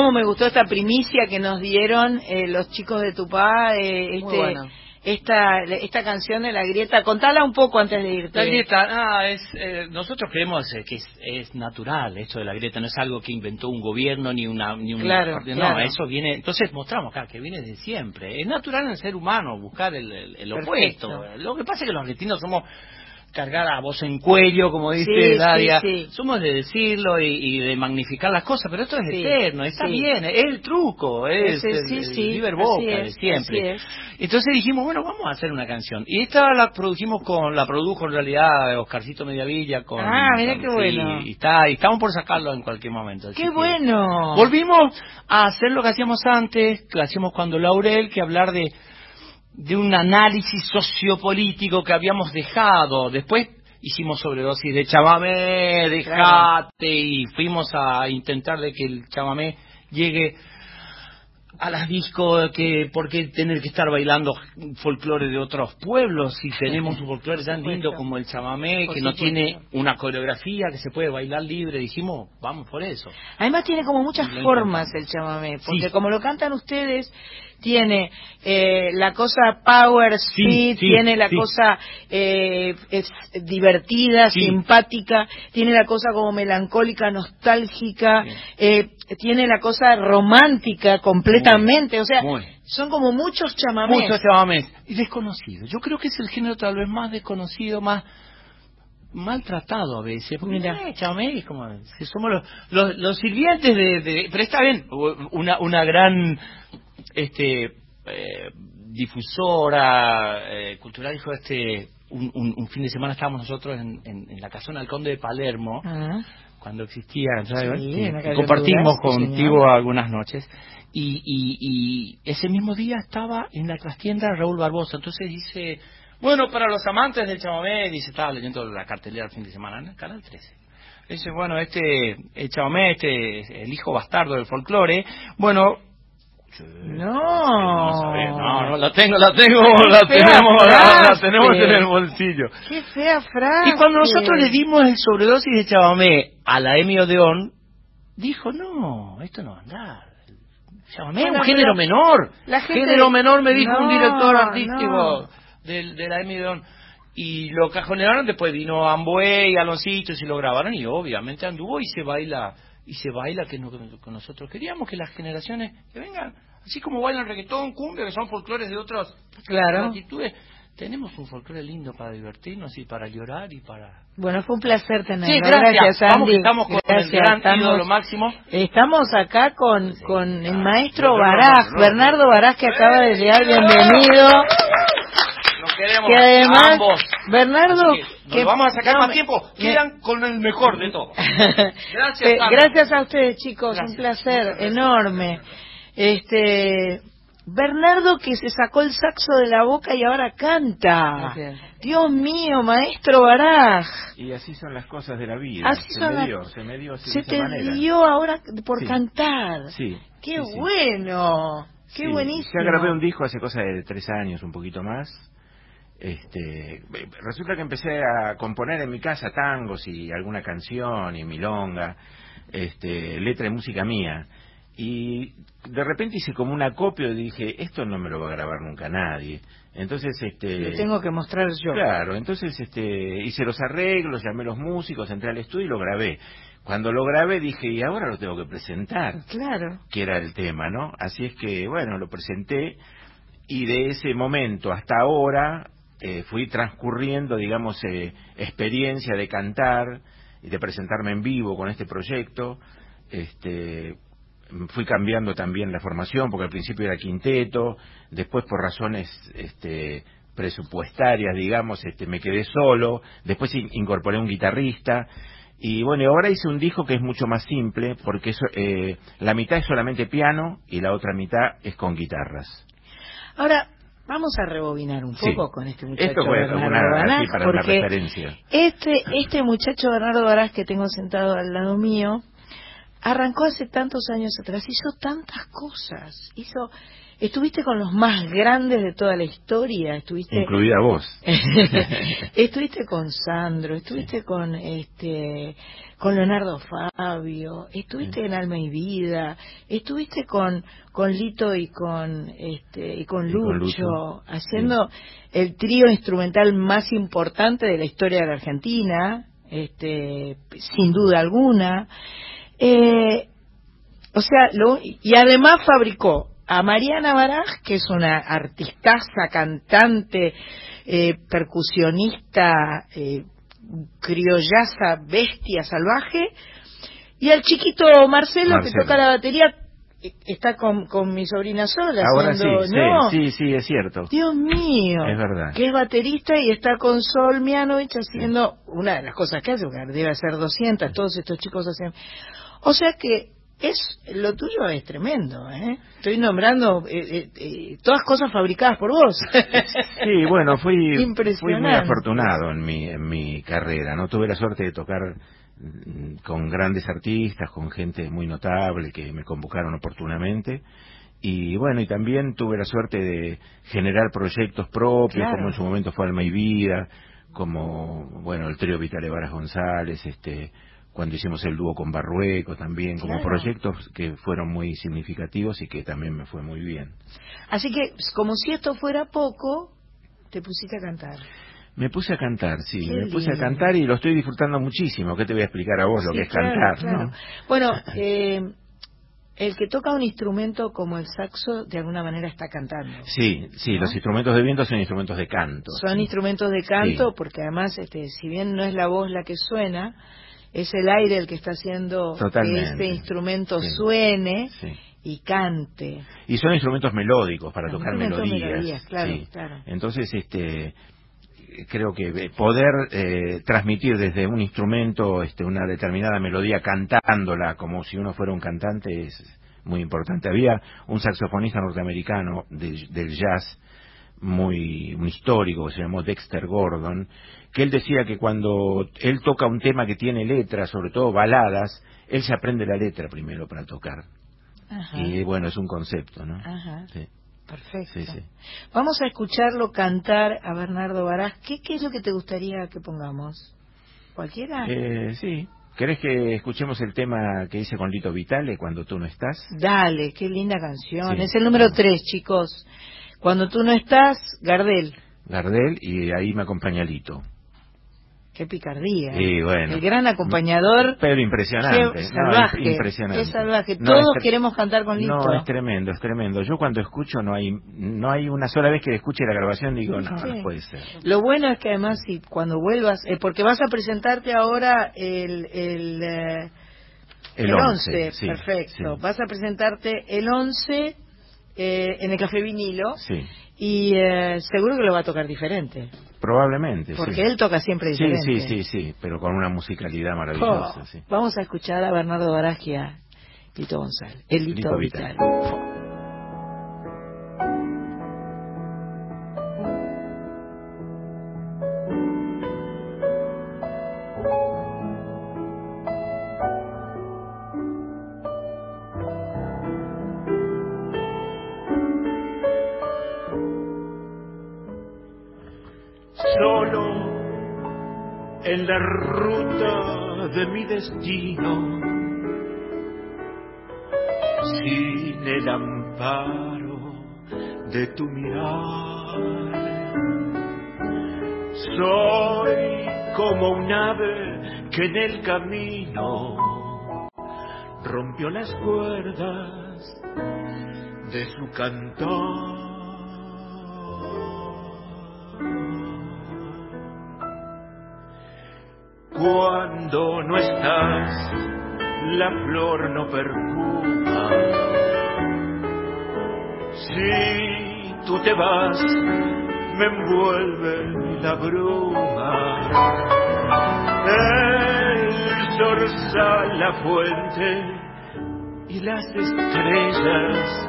Cómo me gustó esta primicia que nos dieron eh, los chicos de Tupá, eh, este, bueno. esta, esta canción de La Grieta. Contala un poco antes de irte. La grieta, ah, es, eh, nosotros creemos eh, que es, es natural esto de la grieta, no es algo que inventó un gobierno ni una ni un Claro, no, eso viene, entonces mostramos acá que viene de siempre. Es natural en el ser humano buscar el, el- el opuesto. Lo que pasa es que los argentinos somos cargar a voz en cuello, como dice Sí, Daria. sí, sí. Somos de decirlo y, y de magnificar las cosas, pero esto es eterno, está bien, es el truco, es el, el así Boca es, de siempre. Entonces dijimos, bueno, vamos a hacer una canción. Y esta la produjimos con, la produjo en realidad Oscarcito Mediavilla con... Ah, mira qué bueno. y está, y estamos por sacarlo en cualquier momento. ¡Qué bueno! Volvimos a hacer lo que hacíamos antes, que hacíamos cuando Laurel, que hablar de, de un análisis sociopolítico que habíamos dejado. Después hicimos sobredosis de chamamé, de Claro. jate, y fuimos a intentar de que el chamamé llegue a las discos, que por qué tener que estar bailando folclore de otros pueblos si tenemos un folclore tan lindo como el chamamé, que no tiene una coreografía, que se puede bailar libre. Dijimos, vamos por eso. Además tiene como muchas formas el chamamé, porque Sí. como lo cantan ustedes, tiene eh, la cosa power, Sí, speed, sí, tiene la sí. cosa eh, es divertida, simpática, tiene la cosa como melancólica, nostálgica, eh, tiene la cosa romántica completamente, o sea, Muy. son como muchos chamamés. Muchos chamamés. Y desconocido. Yo creo que es el género tal vez más desconocido, más maltratado a veces. Porque Mira. eh, chamamé es como somos los, los, los sirvientes de, de- Pero está bien, una, una gran este eh, difusora eh, cultural dijo este... Un, un- un fin de semana estábamos nosotros en, en- en la casona del Conde de Palermo, Ah. cuando existía, calle compartimos Honduras, contigo señor. algunas noches. Y, y, y ese mismo día estaba en la trastienda Raúl Barbosa. Entonces dice, bueno, para los amantes del chamamé, dice, estaba leyendo la cartelera el fin de semana en el Canal 13. Dice, bueno, este, el chamamé, este, el hijo bastardo del folclore, bueno... No. No, no, la tengo, la tengo, Qué la tenemos, la, tenemos en el bolsillo. Qué fea frase. Y cuando nosotros le dimos el sobredosis de chamamé a la Emi Odeón, dijo, no, esto no va a andar. Chamamé es un género menor. la gente- Género menor, me dijo No, un director artístico no. de, la Emi Odeón. Y lo cajonearon, después vino Ambué y Aloncito y lo grabaron y obviamente anduvo y se baila, y se baila que, no, que nosotros queríamos que las generaciones que vengan, así como bailan reggaetón, cumbia, que son folclores de otras Claro. latitudes, tenemos un folclore lindo para divertirnos y para llorar y para... Bueno, fue un placer tenerlo. Sí, gracias. Andy. que estamos con Gracias, el gran estamos- ídolo máximo. Estamos acá con, con el maestro Baraj. Bernardo Baraj, que acaba de llegar, bienvenido. Nos queremos Que además, ambos. Bernardo, que nos que- vamos a sacar no, más tiempo. me- Quedan con el mejor de todo. Gracias, Eh, Sandra. gracias a ustedes, chicos, Gracias. un placer enorme. Este, Bernardo que se sacó el saxo de la boca y ahora canta. Gracias. Dios mío, maestro Baraj. Y así son las cosas de la vida. Así se son me las- dio, se me dio así Se de esa te manera. dio ahora por Sí. cantar. Sí. Qué sí, sí. bueno, qué Sí, buenísimo. Ya grabé un disco hace cosa de tres años, un poquito más. Este, resulta que empecé a componer en mi casa tangos y alguna canción y milonga, este, letra y música mía. Y de repente hice como un acopio y dije, esto no me lo va a grabar nunca nadie. Entonces, este... Lo tengo que mostrar yo. Claro, entonces este, hice los arreglos, llamé a los músicos, entré al estudio y lo grabé. Cuando lo grabé dije, y ahora lo tengo que presentar Claro. que era el tema, ¿no? Así es que, bueno, lo presenté y de ese momento hasta ahora eh, fui transcurriendo, digamos, eh, experiencia de cantar y de presentarme en vivo con este proyecto. Este, fui cambiando también la formación porque al principio era quinteto, después por razones este, presupuestarias, digamos, este, me quedé solo, después in- incorporé un guitarrista y bueno, ahora hice un disco que es mucho más simple porque eso, eh, la mitad es solamente piano y la otra mitad es con guitarras. Ahora, vamos a rebobinar un Sí. poco con este muchacho Esto Bernardo así para una porque referencia. este, este muchacho Bernardo Baraj que tengo sentado al lado mío, arrancó hace tantos años atrás, hizo tantas cosas, hizo Estuviste con los más grandes de toda la historia, estuviste Incluida vos. estuviste con Sandro, estuviste con este con Leonardo Fabio, estuviste en Alma y Vida, estuviste con con Lito y con este y con Y con Lucho, Lucho, haciendo el trío instrumental más importante de la historia de la Argentina, este sin duda alguna. Eh, o sea, lo- y además fabricó a Mariana Baraj, que es una artistaza, cantante, eh, percusionista, eh, criollaza, bestia salvaje, y al chiquito Marcelo, que toca la batería, eh, está con, con mi sobrina sola. Ahora haciendo- sí, no, sí, sí, es cierto. Dios mío. Es verdad. Que es baterista y está con Sol Mianovich haciendo una de las cosas que hace, porque debe hacer 200, todos estos chicos hacen. O sea que es lo tuyo es tremendo, ¿eh? Estoy nombrando eh, eh, eh, todas cosas fabricadas por vos. Sí, bueno, fui, fui muy afortunado en mi, en mi carrera. No tuve la suerte de tocar mm, con grandes artistas, con gente muy notable que me convocaron oportunamente. Y bueno, y también tuve la suerte de generar proyectos propios, Claro. como en su momento fue Alma y Vida, como, bueno, el trío Vitale Varas González, este, cuando hicimos el dúo con Barrueco también, como Claro. proyectos que fueron muy significativos y que también me fue muy bien. Así que, como si esto fuera poco, te pusiste a cantar. Me puse a cantar, sí, Qué me puse a cantar y lo estoy disfrutando muchísimo. ¿Qué te voy a explicar a vos lo que es cantar? claro. ¿no? Bueno, eh, el que toca un instrumento como el saxo, de alguna manera está cantando. Sí, sí, ¿No? los instrumentos de viento son instrumentos de canto. Son sí. instrumentos de canto Sí. porque además, este, si bien no es la voz la que suena, es el aire el que está haciendo que ese instrumento Sí. suene Sí. y cante. Y son instrumentos melódicos para tocar melodías. melodías, claro, sí. claro. Entonces, este, creo que eh, poder eh, transmitir desde un instrumento este, una determinada melodía cantándola como si uno fuera un cantante es muy importante. Había un saxofonista norteamericano de- del jazz muy un histórico que se llamó Dexter Gordon, que él decía que cuando él toca un tema que tiene letras, sobre todo baladas, él se aprende la letra primero para tocar. Ajá. Y bueno, es un concepto, ¿no? Ajá. Sí. Perfecto. Sí, sí. Vamos a escucharlo cantar a Bernardo Barás. ¿Qué, qué es lo que te gustaría que pongamos? ¿Cualquiera? Eh, sí. ¿Querés que escuchemos el tema que hice con Lito Vitale cuando tú no estás? Dale, qué linda canción. Sí. Es el número 3, chicos. Cuando tú no estás, Gardel. Gardel y ahí me acompaña Lito. Qué picardía. Y bueno. El gran acompañador. Pero impresionante. No, salvaje. impresionante. Salvaje. No, Todos es queremos cantar con Lito. No, es tremendo, es tremendo. Yo cuando escucho no hay no hay una sola vez que escuche la grabación digo, no, Sí. no puede ser. Lo bueno es que además si cuando vuelvas, eh, porque vas a presentarte ahora el el, eh, El 11, sí, perfecto. sí. Vas a presentarte el 11 eh, en el Café Vinilo Sí, y eh, seguro que lo va a tocar diferente, probablemente. porque sí. él toca siempre Sí, diferente. sí, sí, sí, pero con una musicalidad maravillosa, Oh, sí. Vamos a escuchar a Bernardo Baragia, Lito González, el Lito, Lito Vital. Vital. De mi destino, sin el amparo de tu mirar. Soy como un ave que en el camino rompió las cuerdas de su cantar. Cuando no estás, la flor no perfuma. Si tú te vas, me envuelve la bruma. El zorzal, la fuente y las estrellas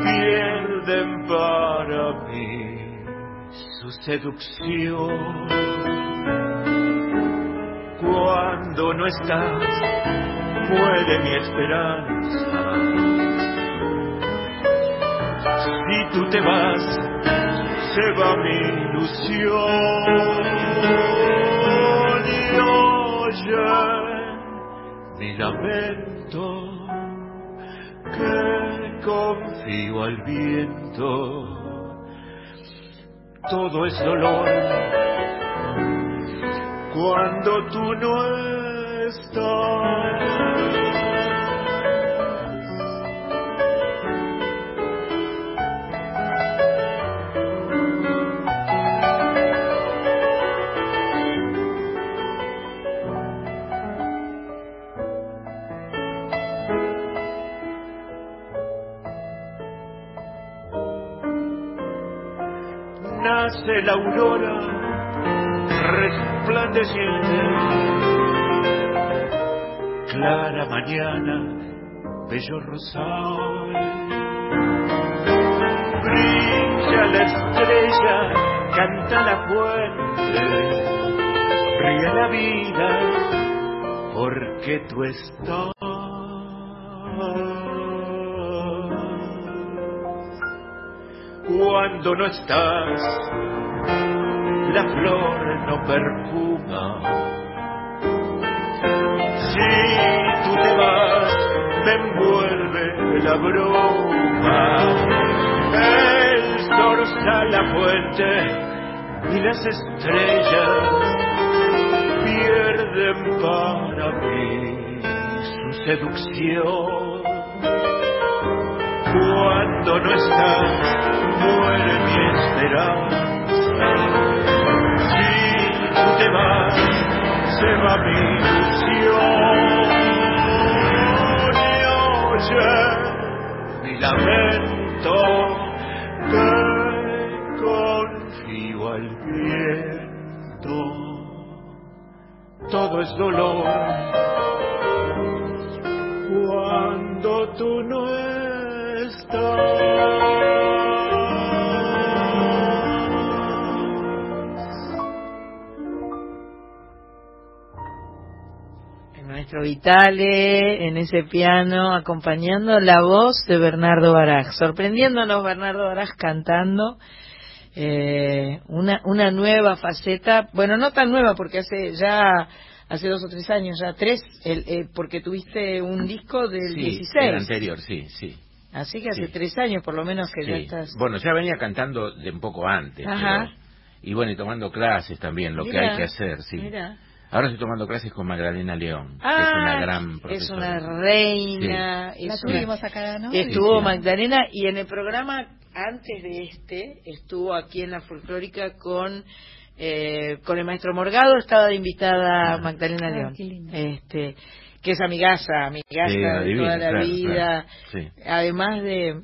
pierden para mí su seducción. Cuando no estás, muere mi esperanza. Si tú te vas, se va mi ilusión. Y oye mi lamento que confío al viento. Todo es dolor cuando tú no estás. nace la aurora resplandeciente. Clara mañana, bello rosal. Brilla la estrella, canta la fuente, ríe la vida, porque tú estás. Cuando no estás, la flor no perfuma. Si tú te vas, me envuelve la bruma. El a la fuente y las estrellas pierden para mí su seducción. Cuando no estás, muere mi esperanza. Te se va mi ilusión. Y oye mi lamento que confío al viento. Todo es dolor cuando tú no En nuestro Vitale, en ese piano, acompañando la voz de Bernardo Baraj, sorprendiéndonos Bernardo Baraj cantando eh, una, una nueva faceta, bueno, no tan nueva porque hace ya hace dos o tres años, ya tres, el, eh, porque tuviste un disco del Sí, 16. el anterior, sí, sí. Así que hace Sí. tres años por lo menos que ya estás. Bueno, ya venía cantando de un poco antes. Ajá. pero- y bueno, y tomando clases también, lo que hay que hacer, sí. mira. Ahora estoy tomando clases con Magdalena León, que es Ah, una gran es profesora. una reina. Sí. es La una- tuvimos acá, ¿no? Estuvo Sí, sí. Magdalena y en el programa antes de este estuvo aquí en la folclórica con eh, con el maestro Morgado estaba de invitada Magdalena Ah, León este que es amigaza amigaza Sí, de toda la claro, vida claro. Sí. además de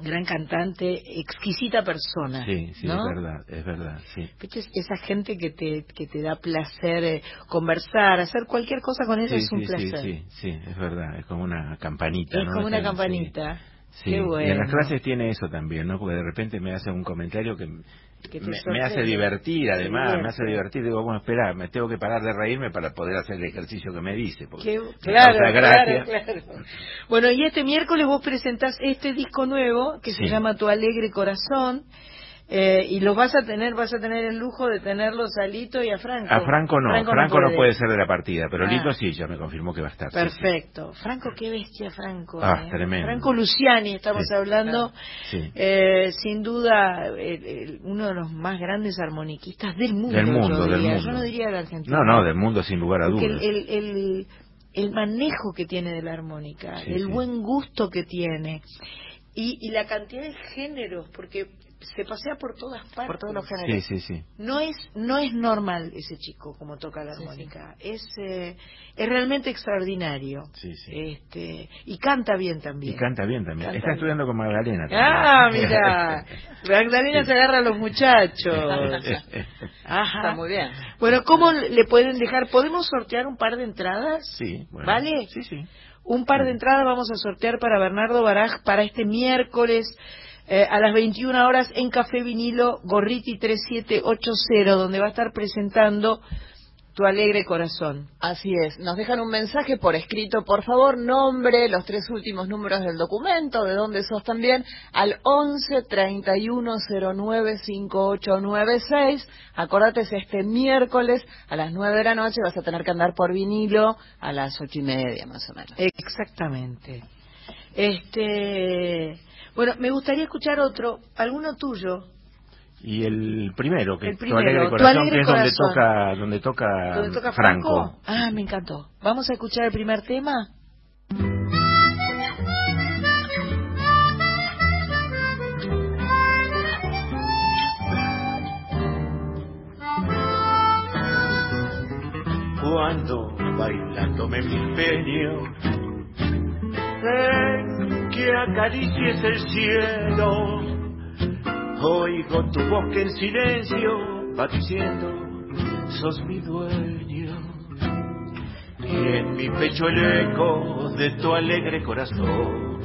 gran cantante exquisita persona Sí, sí, ¿no? es verdad, es verdad, sí. Esa gente que te que te da placer eh, conversar hacer cualquier cosa con ella Sí, es un sí, placer sí, sí, sí, es verdad, es como una campanita. es ¿no? como una campanita Sí, Qué y en bueno. las clases tiene eso también, ¿no? Porque de repente me hace un comentario que, Que me, hace divertir, además, me hace divertir. Digo, bueno, espera, me tengo que parar de reírme para poder hacer el ejercicio que me dice. Porque Qué- me claro, claro, claro. Bueno, y este miércoles vos presentás este disco nuevo que se llama Tu Alegre Corazón. Eh, y los vas a tener, vas a tener el lujo de tenerlos a Lito y a Franco. A Franco no, Franco, no, puede. ser de la partida, pero Ah. Lito sí, ya me confirmó que va a estar. sí, sí. Perfecto. Franco, qué bestia, Franco. Ah, eh. tremendo. Franco Luciani, estamos Sí. hablando. Sí. Eh, sin duda, uno de los más grandes armoniquistas del mundo. Del mundo, yo del mundo. Yo no diría de Argentina. No, no, del mundo sin lugar a dudas. el, el, el, el manejo que tiene de la armónica, el buen gusto que tiene y, y la cantidad de géneros, porque se pasea por todas partes. Por todos los Sí, géneros. sí, sí. No es no es normal ese chico como toca la armónica. Es eh, es realmente extraordinario. Sí, sí. Este y canta bien también. Y canta bien también. Canta Está bien. estudiando con Magdalena. también. Ah, mira. Magdalena se agarra a los muchachos. Ajá. Está muy bien. Bueno, ¿cómo le pueden dejar? ¿Podemos sortear un par de entradas? Sí, bueno. ¿Vale? Sí, sí. Un par de entradas vamos a sortear para Bernardo Baraj para este miércoles eh, a las 21 horas en Café Vinilo Gorriti 3780, donde va a estar presentando tu alegre corazón. Así es. Nos dejan un mensaje por escrito, por favor, nombre, los tres últimos números del documento, de dónde sos también, al 11 31 09 5896. Acordate, es este miércoles a las 9 de la noche, vas a tener que andar por vinilo a las ocho y media más o menos. Exactamente. Este, bueno, me gustaría escuchar otro, alguno tuyo. Y el primero, que El tu primero, Tu corazón, alegre que es donde corazón. toca, donde toca, ¿Dónde toca Franco. Franco? Ah, me encantó. Vamos a escuchar el primer tema. cuando bailando me empeño en que acaricies el cielo. Oigo tu voz que en silencio va diciendo, sos mi dueño. Y en mi pecho el eco de tu alegre corazón.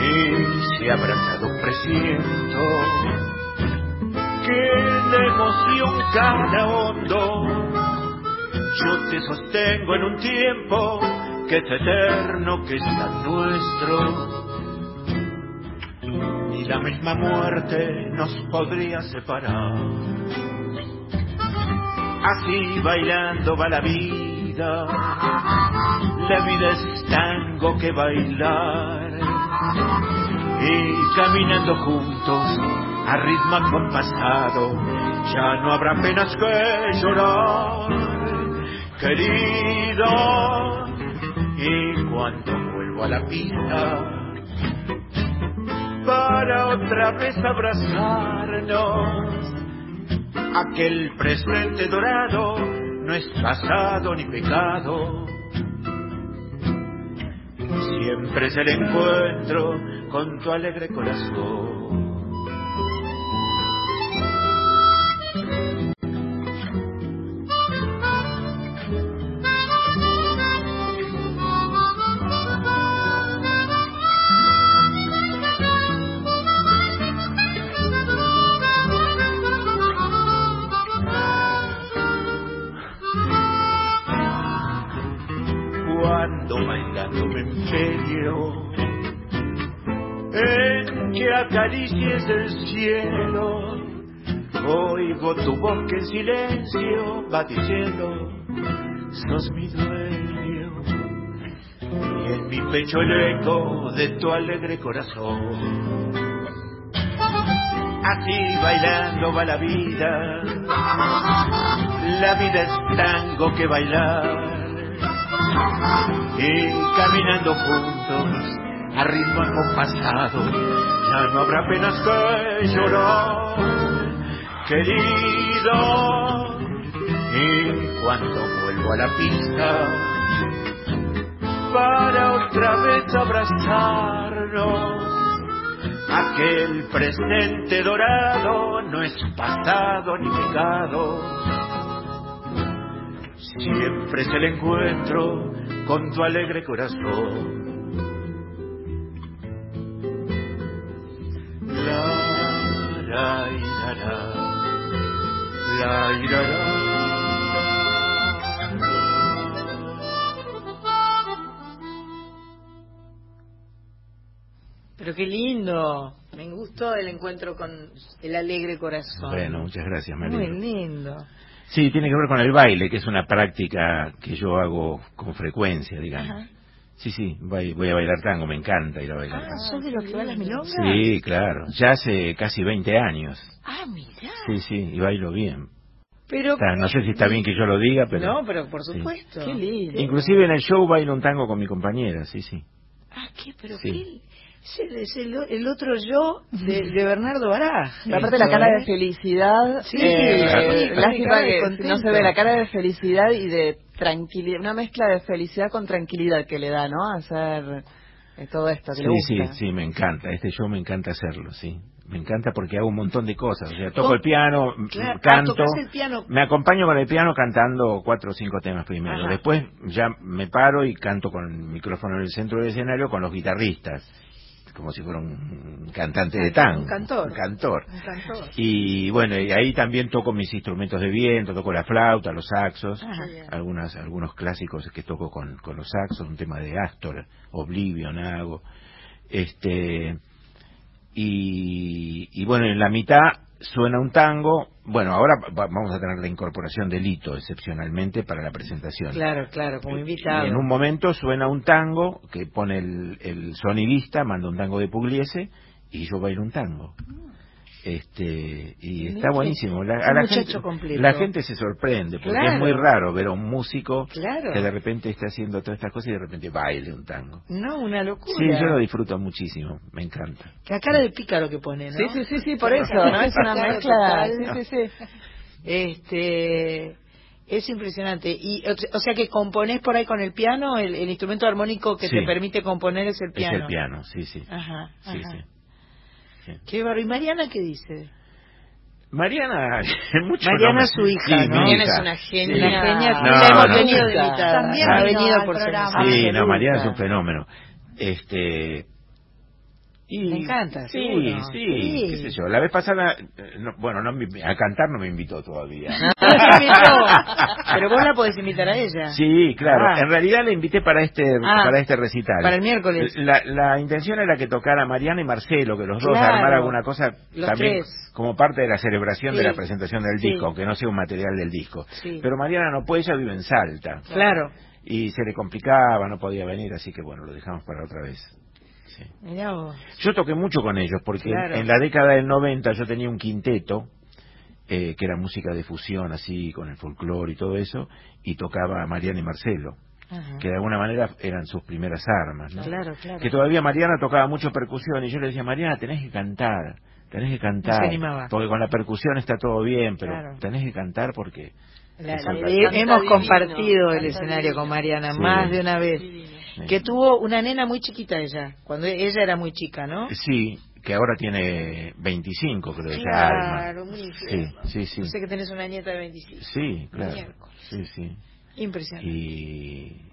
Y si abrazado presiento que la emoción cala hondo. Yo te sostengo en un tiempo que es eterno, que es tan nuestro. Ni la misma muerte nos podría separar. Así bailando va la vida, la vida es tango que bailar. Y caminando juntos a ritmo acompasado, ya no habrá penas que llorar querido. Y cuando vuelvo a la pista, para otra vez abrazarnos, aquel presente dorado no es pasado ni pecado. Siempre es el encuentro con tu alegre corazón. En que acaricies el cielo. Oigo tu voz que en silencio va diciendo, sos mi dueño. Y en mi pecho el eco de tu alegre corazón. Así bailando va la vida, la vida es tango que bailar y caminando juntos a ritmo acompasado ya no habrá penas que llorar. Querido y cuando vuelvo a la pista para otra vez abrazarnos. Aquel presente dorado no es pasado ni pecado siempre es el encuentro con tu alegre corazón. La, la, la, la. Pero qué lindo. Me gustó el encuentro con el alegre corazón. Bueno, muchas gracias, María. Muy lindo. Sí, tiene que ver con el baile, que es una práctica que yo hago con frecuencia, digamos. Ajá. Sí, sí, voy, voy a bailar tango, me encanta ir a bailar Ah, tango. ¿sos de los que va a las milongas? Sí, claro, ya hace casi 20 años. Ah, mirá. Sí, sí, y bailo bien. Pero... O sea, no sé si está bien que yo lo diga, pero... No, pero por sí. supuesto. Qué lindo. Inclusive en el show bailo un tango con mi compañera, sí, sí. Ah, ¿qué? Pero Sí. Es el, es el, el otro yo de, de Bernardo Baraj. Aparte la cara de felicidad, Sí, eh, claro. lástima que no se ve la cara de felicidad y de tranquilidad, una mezcla de felicidad con tranquilidad que le da, ¿no? Hacer eh, todo esto que Sí, le gusta. sí, sí, me encanta. Este show me encanta hacerlo, sí. Me encanta porque hago un montón de cosas. O sea, toco el piano, Claro, ah, canto. el piano. Me acompaño con el piano cantando cuatro o cinco temas primero. Ajá. Después ya me paro y canto con el micrófono en el centro del escenario con los guitarristas. Como si fuera un cantante de tango. Un cantor. Un cantor. Un cantor. Y bueno, y ahí también toco mis instrumentos de viento, toco la flauta, los saxos, Ah, algunas, algunos clásicos que toco con, con los saxos, un tema de Astor, Oblivion hago. Este, y, y bueno, en la mitad suena un tango. Bueno, ahora va- vamos a tener la incorporación de Lito excepcionalmente para la presentación. Claro, claro, como invitado. Y en un momento suena un tango que pone el, el sonidista, manda un tango de Pugliese y yo bailo un tango. Este, y está buenísimo. La, a la gente, completo. la gente se sorprende porque Claro. es muy raro ver a un músico Claro. que de repente esté haciendo todas estas cosas y de repente baile un tango. No, una locura. Sí, yo lo disfruto muchísimo, me encanta. Que a cara de pícaro que pone, ¿no? Sí, sí, sí, sí, por eso, ¿no? Es una mezcla. total. Sí, sí, sí. Este, es impresionante. Y, o o sea que componés por ahí con el piano, el, el instrumento armónico que Sí. te permite componer es el piano. Es el piano, sí, sí. Ajá, Sí, ajá. sí. Sí. Qué barro. ¿Y Mariana qué dice? Mariana, mucho Mariana es su hija, Sí, ¿no? Mariana hija. es una Sí. genia. Una genia, sí, No, la hemos no. tenido de invitada. También ha venido al por programa. Sí, no. Mariana es un fenómeno. Este. Y, Me encanta, Sí, seguro. sí, Sí. qué sé yo. La vez pasada, eh, no- bueno, no a cantar no me invitó todavía. Pero vos la podés invitar a ella. Sí, claro. Ah. En realidad le invité para este Ah, para este recital. para el miércoles. La, la intención era que tocara Mariana y Marcelo, que los dos Claro. armar alguna cosa Los también tres. como parte de la celebración de la presentación del Sí. disco, aunque no sea un material del disco. Sí. Pero Mariana no puede, ella vive en Salta. Claro. Y se le complicaba, no podía venir, así que bueno, lo dejamos para otra vez. Sí. Mirá vos. Yo toqué mucho con ellos porque Claro. en la década del 90 yo tenía un quinteto eh, que era música de fusión así con el folclore y todo eso y tocaba Mariana y Marcelo Ajá. que de alguna manera eran sus primeras armas ¿no? Claro, claro. que todavía Mariana tocaba mucho percusión y yo le decía Mariana tenés que cantar tenés que cantar No se animaba. porque con la percusión está todo bien pero Claro. tenés que cantar porque La- la- hemos divino, compartido el escenario divino. con Mariana Sí. más de una vez. Sí. Que tuvo una nena muy chiquita ella, cuando ella era muy chica, ¿no? sí que ahora tiene 25 creo ya Claro, muy sí sí sí sé que tenés una nieta de 25. Sí, claro. Sí, sí. Impresionante. Y,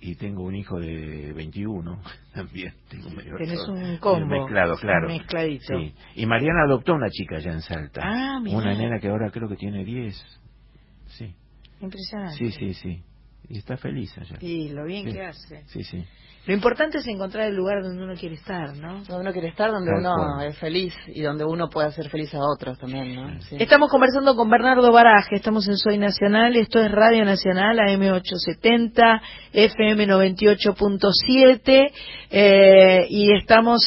y tengo un hijo de 21 también. Tengo medio Tenés un combo. Mezclado, claro. Mezcladito. Sí. Y Mariana adoptó una chica allá en Salta. Ah, mirá. Una nena que ahora creo que tiene 10. Sí, Impresionante. sí, sí, sí. Y está feliz allá. Y lo bien Sí. que hace. Sí, sí. Lo importante es encontrar el lugar donde uno quiere estar, ¿no? Donde uno quiere estar, donde Tal uno cual. es feliz y donde uno puede hacer feliz a otros también, ¿no? Sí. Estamos conversando con Bernardo Baraje, estamos en Soy Nacional, esto es Radio Nacional, AM870, FM 98.7, eh, y estamos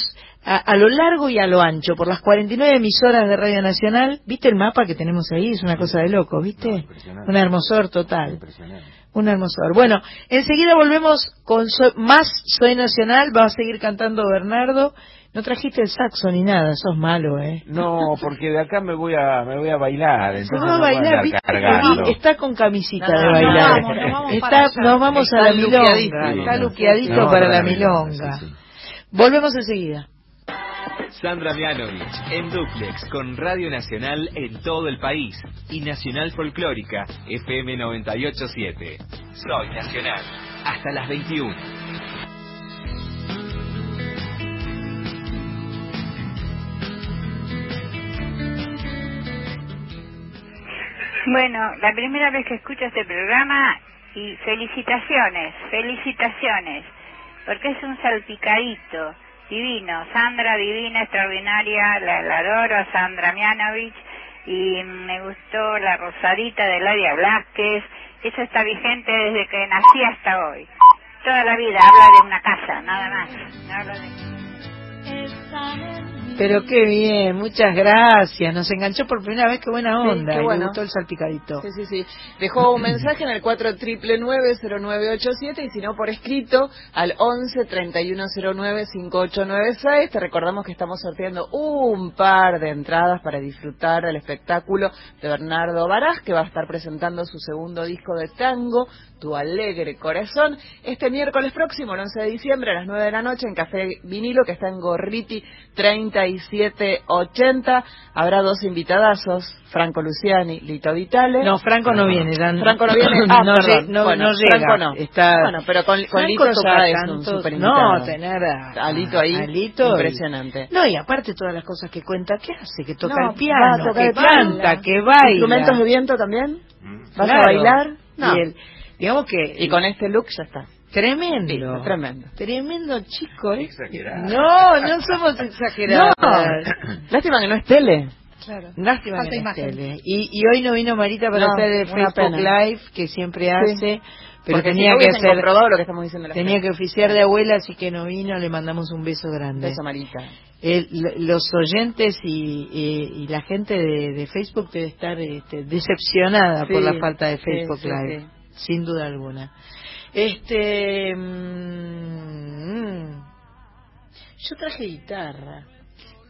a, a lo largo y a lo ancho, por las 49 emisoras de Radio Nacional. ¿Viste el mapa que tenemos ahí? Es una cosa de loco, ¿viste? impresionante. Un hermosor total. Impresionante. Un hermosor. Bueno, enseguida volvemos con Soy- más Soy Nacional, va a seguir cantando Bernardo. No trajiste el saxo ni nada, sos malo, ¿eh? No, porque de acá me voy a me voy a bailar. Se Entonces va a no voy bailar, está con camisita No, de no, bailar. vamos, nos vamos Está- para allá. nos vamos a la milonga. Está luqueadito No, para la sí, milonga. sí. Volvemos enseguida. Sandra Mianovich en Duplex con Radio Nacional en todo el país y Nacional Folclórica FM 987. Soy Nacional. Hasta las 21. Bueno, la primera vez que escucho este programa y felicitaciones, felicitaciones, porque es un salpicadito divino, Sandra divina, extraordinaria, la, la adoro, Sandra Mianovich, y me gustó la rosadita de Ladia Blasquez, eso está vigente desde que nací hasta hoy. Toda la vida habla de una casa, nada más. Pero qué bien, muchas gracias. Nos enganchó por primera vez, qué buena Sí, onda. qué y bueno. Le gustó el salpicadito. Sí, sí, sí. Dejó un mensaje en el 49990987 y si no por escrito al 11 3109 5896. Te recordamos que estamos sorteando un par de entradas para disfrutar del espectáculo de Bernardo Baraj, que va a estar presentando su segundo disco de tango, Tu Alegre Corazón, este miércoles próximo, el 11 de diciembre a las 9 de la noche en Café Vinilo, que está en Gorriti 31. 3780. Habrá dos invitadazos, Franco Luciani, Lito Vitale. No, Franco no viene. Dan... Franco no viene. Ah, no, perdón. no, bueno, no llega. Franco no. Está... Bueno, pero con, con Lito toca ya es un super No, tener a, A Lito ahí, a Lito y- impresionante. No, y aparte todas las cosas que cuenta, ¿qué hace? Que toca No, el piano, que el canta, que baila. ¿Instrumentos de viento también? ¿Vas Claro. a bailar? No. Y el- digamos que... Y con este look ya está. Tremendo. Sí, tremendo. Tremendo chico, ¿eh? Exagerado. No, no somos exagerados. Lástima que no es tele. Claro. Lástima Falta que no imagen. esté. Y, y hoy no vino Marita para No, hacer el Facebook pena. Live que siempre Sí. hace, pero Porque si tenía no que hacer lo que estamos diciendo la tenía gente. que oficiar de abuela, así que no vino, le mandamos un beso grande. Beso, Marita. El- los oyentes y, y- y la gente de, de Facebook debe estar este, decepcionada Sí, por la falta de Facebook sí, Live, sí. sin duda alguna. Este, mm, yo traje guitarra.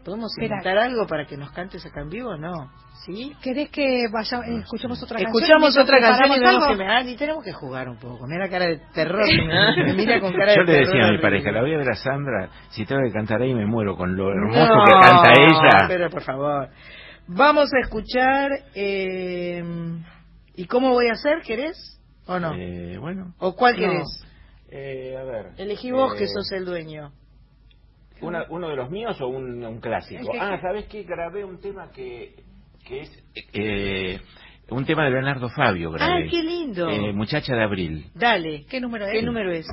¿Podemos Espera. inventar algo para que nos cantes acá en vivo o no? ¿Sí? ¿Querés que vaya, escuchemos otra canción? Escuchamos otra canción y vemos que me ah, ni tenemos que jugar un poco. Mira cara de terror. me, mira con cara Yo de le terror. decía a mi pareja, la voy a ver a Sandra, si tengo que cantar ahí me muero con lo hermoso No, que canta ella. Pero por favor. Vamos a escuchar. Eh, ¿Y cómo voy a hacer? ¿Querés? ¿O no? Eh, bueno. ¿O cuál No. querés? Eh, a ver. Elegí vos que Eh, sos el dueño. una- ¿Uno de los míos o un, un clásico? Que- Ah, ¿sabés qué? Grabé un tema que, que es... eh, un tema de Leonardo Fabio grabé. ¡Ay, qué lindo! Eh, Muchacha de Abril. Dale. ¿Qué número es? ¿Qué número es?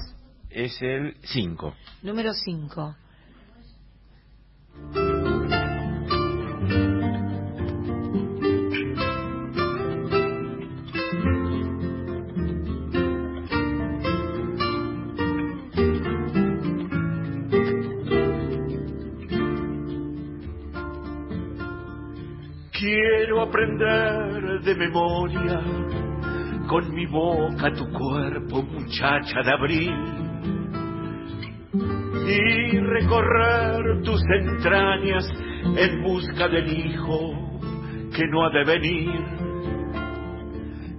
Es el 5. Número 5. Quiero aprender de memoria con mi boca tu cuerpo, muchacha de abril, y recorrer tus entrañas en busca del hijo que no ha de venir.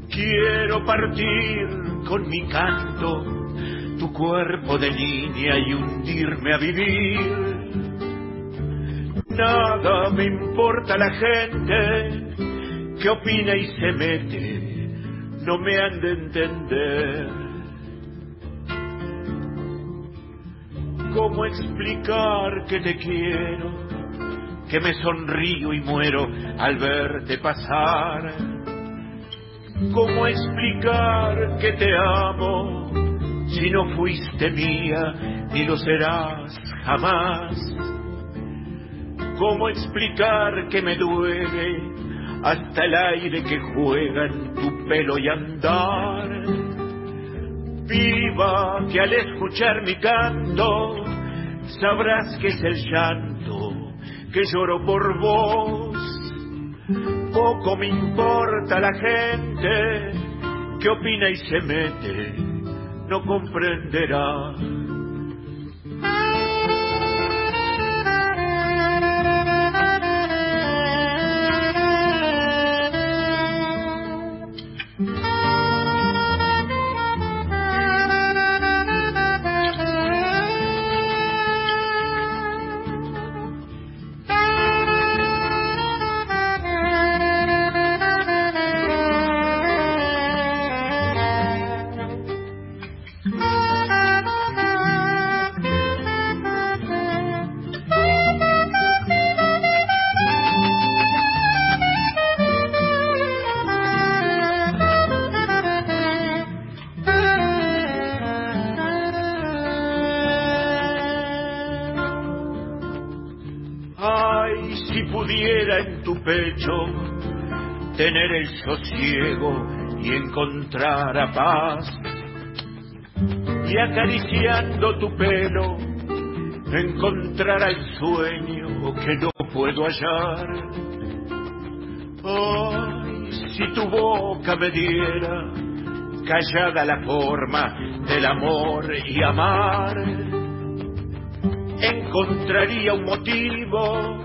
Quiero partir con mi canto tu cuerpo de niña y hundirme a vivir. Nada me importa la gente que opina y se mete, no me han de entender. ¿Cómo explicar que te quiero, que me sonrío y muero al verte pasar? ¿Cómo explicar que te amo si no fuiste mía ni lo serás jamás? ¿Cómo explicar que me duele hasta el aire que juega en tu pelo y andar? Viva que al escuchar mi canto sabrás que es el llanto que lloro por vos. Poco me importa la gente que opina y se mete, no comprenderá. Tener el sosiego y encontrar a paz. Y acariciando tu pelo, encontrar el sueño que no puedo hallar. Ay, si tu boca me diera callada la forma del amor y amar encontraría un motivo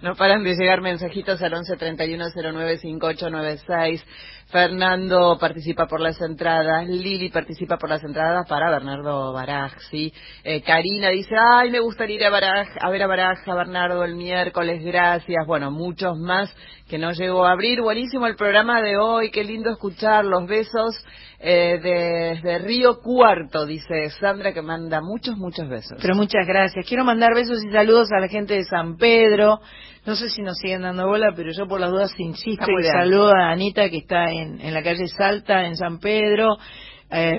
No paran de llegar mensajitos al 11 31 09 5896. Fernando participa por las entradas. Lili participa por las entradas para Bernardo Baraj, ¿sí? Eh, Karina dice, ay, me gustaría ir a Baraj, a ver a Baraj, a Bernardo el miércoles, gracias. Bueno, muchos más que no llegó a abrir. Buenísimo el programa de hoy, qué lindo escuchar los besos eh, desde Río Cuarto, dice Sandra, que manda muchos, muchos besos. Pero muchas gracias. Quiero mandar besos y saludos a la gente de San Pedro. No sé si nos siguen dando bola, pero yo por las dudas insisto y saludo a Anita que está en, en la calle Salta, en San Pedro. Eh,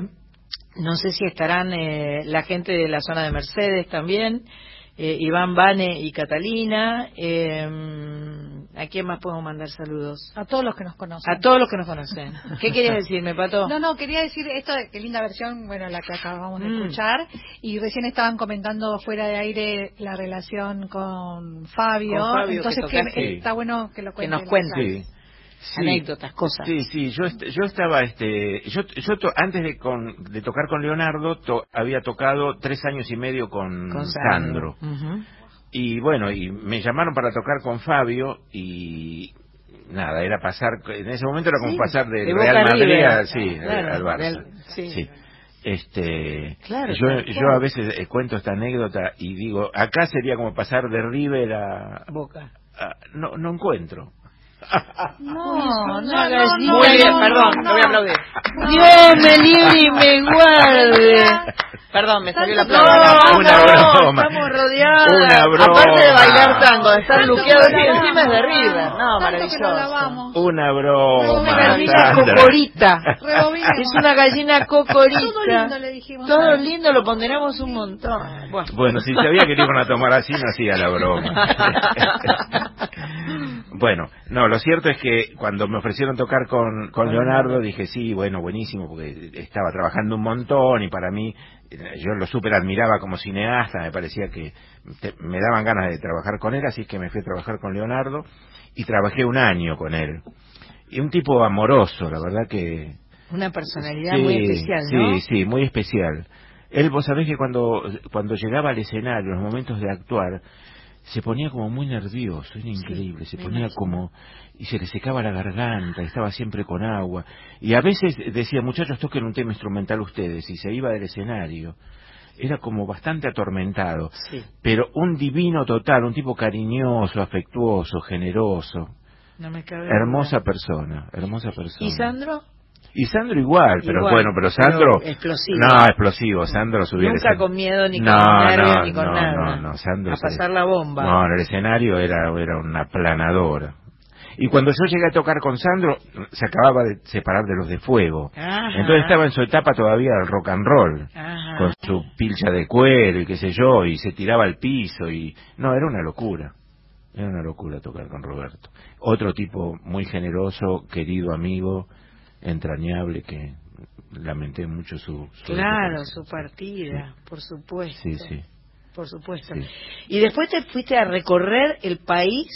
no sé si estarán eh, la gente de la zona de Mercedes también. Eh, Iván, Vane y Catalina. Eh, ¿A quién más podemos mandar saludos? A todos los que nos conocen. A todos los que nos conocen. ¿Qué querías decirme, Pato? No, no, quería decir esto, qué linda versión, bueno, la que acabamos de Mm. escuchar. Y recién estaban comentando fuera de aire la relación con Fabio. Con Fabio, que Entonces, que, está bueno que lo cuenten. nos cuente. Sí. Anécdotas, cosas. Sí, sí, yo, yo estaba, este, yo, yo to- antes de, con- de tocar con Leonardo, to- había tocado tres años y medio con, Con Sandro. Y bueno, y me llamaron para tocar con Fabio y nada, era pasar, en ese momento era como Sí, pasar del de Real Madrid a- sí, Claro, al Barça. sí. Este, Claro, yo, yo a veces eh, cuento esta anécdota y digo, acá sería como pasar de River a, Boca. a- no, no encuentro. No, no, no, no, Muy bien, no, perdón, no, lo voy a aplaudir. Dios me libre y me guarde. Perdón, me salió la No, aplauso. Una broma. estamos rodeados. Una broma. Aparte de bailar tango, de estar luqueado y encima es de. River. No, maravilloso. Una broma. Una gallina cocorita. Es una gallina cocorita. Todo lindo le dijimos. Todo a- lindo, lo ponderamos un montón. Bueno. Si sabía que le iban a tomar así, no hacía la broma. bueno, no, lo cierto es que cuando me ofrecieron tocar con, con Leonardo, dije, sí, bueno, buenísimo, porque estaba trabajando un montón y para mí, yo lo súper admiraba como cineasta, me parecía que te- me daban ganas de trabajar con él, así que me fui a trabajar con Leonardo y trabajé un año con él. Y un tipo amoroso, la verdad que... Una personalidad Sí, muy especial, ¿no? Sí, sí, muy especial. Él, vos sabés que cuando, cuando llegaba al escenario, en los momentos de actuar, se ponía como muy nervioso, era increíble, se ponía imagino. como, y se le secaba la garganta, estaba siempre con agua, y a veces decía, muchachos, toquen un tema instrumental ustedes, y se iba del escenario. Era como bastante atormentado, Sí. pero un divino total, un tipo cariñoso, afectuoso, generoso, No me cabe hermosa duda. persona, hermosa persona. ¿Y Sandro? Y Sandro igual, pero Igual, bueno, pero Sandro... pero explosivo. No, explosivo, Sandro subió al Nunca con miedo, ni No, con nervios, no, ni con no, nada. No, no, Sandro A pasar la bomba. No, en el escenario era, era una planadora. Y cuando yo llegué a tocar con Sandro, se acababa de separar de los de fuego. Ajá. Entonces estaba en su etapa todavía del rock and roll, Ajá. con su pilcha de cuero y qué sé yo, y se tiraba al piso y... No, era una locura. Era una locura tocar con Roberto. Otro tipo muy generoso, querido amigo, entrañable, que lamenté mucho su... su Claro, su partida, por supuesto. Sí, sí. Por supuesto. Sí. Y después te fuiste a recorrer el país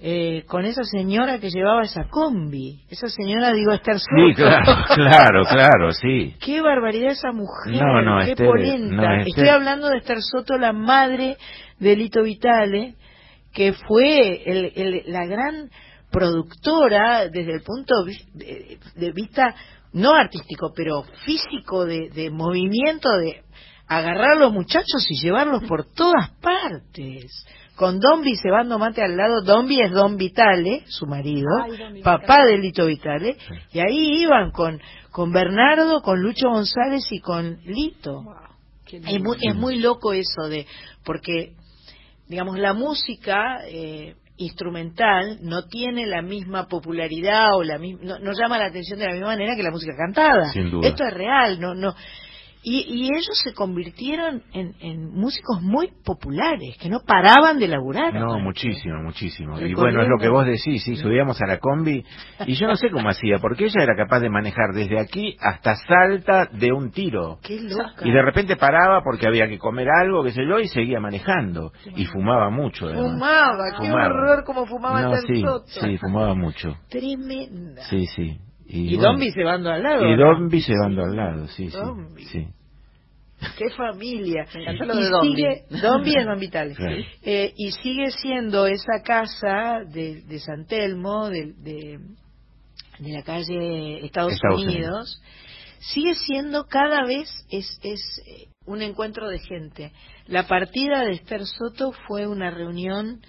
eh, con esa señora que llevaba esa combi. Esa señora, digo, Esther Soto. Sí, claro, claro, claro, sí. Qué barbaridad esa mujer, No, no, qué Esther, polenta. no, Esther- Estoy hablando de Esther Soto, la madre de Lito Vitale, que fue el- el- la gran productora desde el punto de, vista no artístico, pero físico de, de movimiento, de agarrar a los muchachos y llevarlos por todas partes. Con Dombi cebando mate al lado, Dombi es Don Vitale, su marido, Ay, Don Vitale. papá de Lito Vitale, y ahí iban con, con Bernardo, con Lucho González y con Lito. Es muy, es muy loco eso de, porque, digamos, la música eh, instrumental no tiene la misma popularidad o la misma, no, no llama la atención de la misma manera que la música cantada. Sin duda. Esto es real, no, no. Y, y ellos se convirtieron en, en músicos muy populares, que no paraban de laburar. No, muchísimo, muchísimo. Y bueno, es lo que vos decís, sí, subíamos a la combi y yo no sé cómo hacía, porque ella era capaz de manejar desde aquí hasta Salta de un tiro. Qué loca. Y de repente paraba porque había que comer algo, qué sé yo, y seguía manejando. Y fumaba mucho, además. Fumaba, qué Fumaba. horror como fumaba No, tan sí, sí, fumaba mucho. Tremenda. Sí, sí. Y, bueno, Dombi se van al lado. Y ¿no? Dombi llevando al lado, sí, sí. Dombi. sí. Qué familia. Me encantó lo Y de Dombi. sigue- Dombi es Don Vitale. Claro. Eh, y sigue siendo esa casa de, de San Telmo, de, de, de la calle Estados, Estados Unidos, sigue siendo cada vez es, es eh, un encuentro de gente. La partida de Esther Soto fue una reunión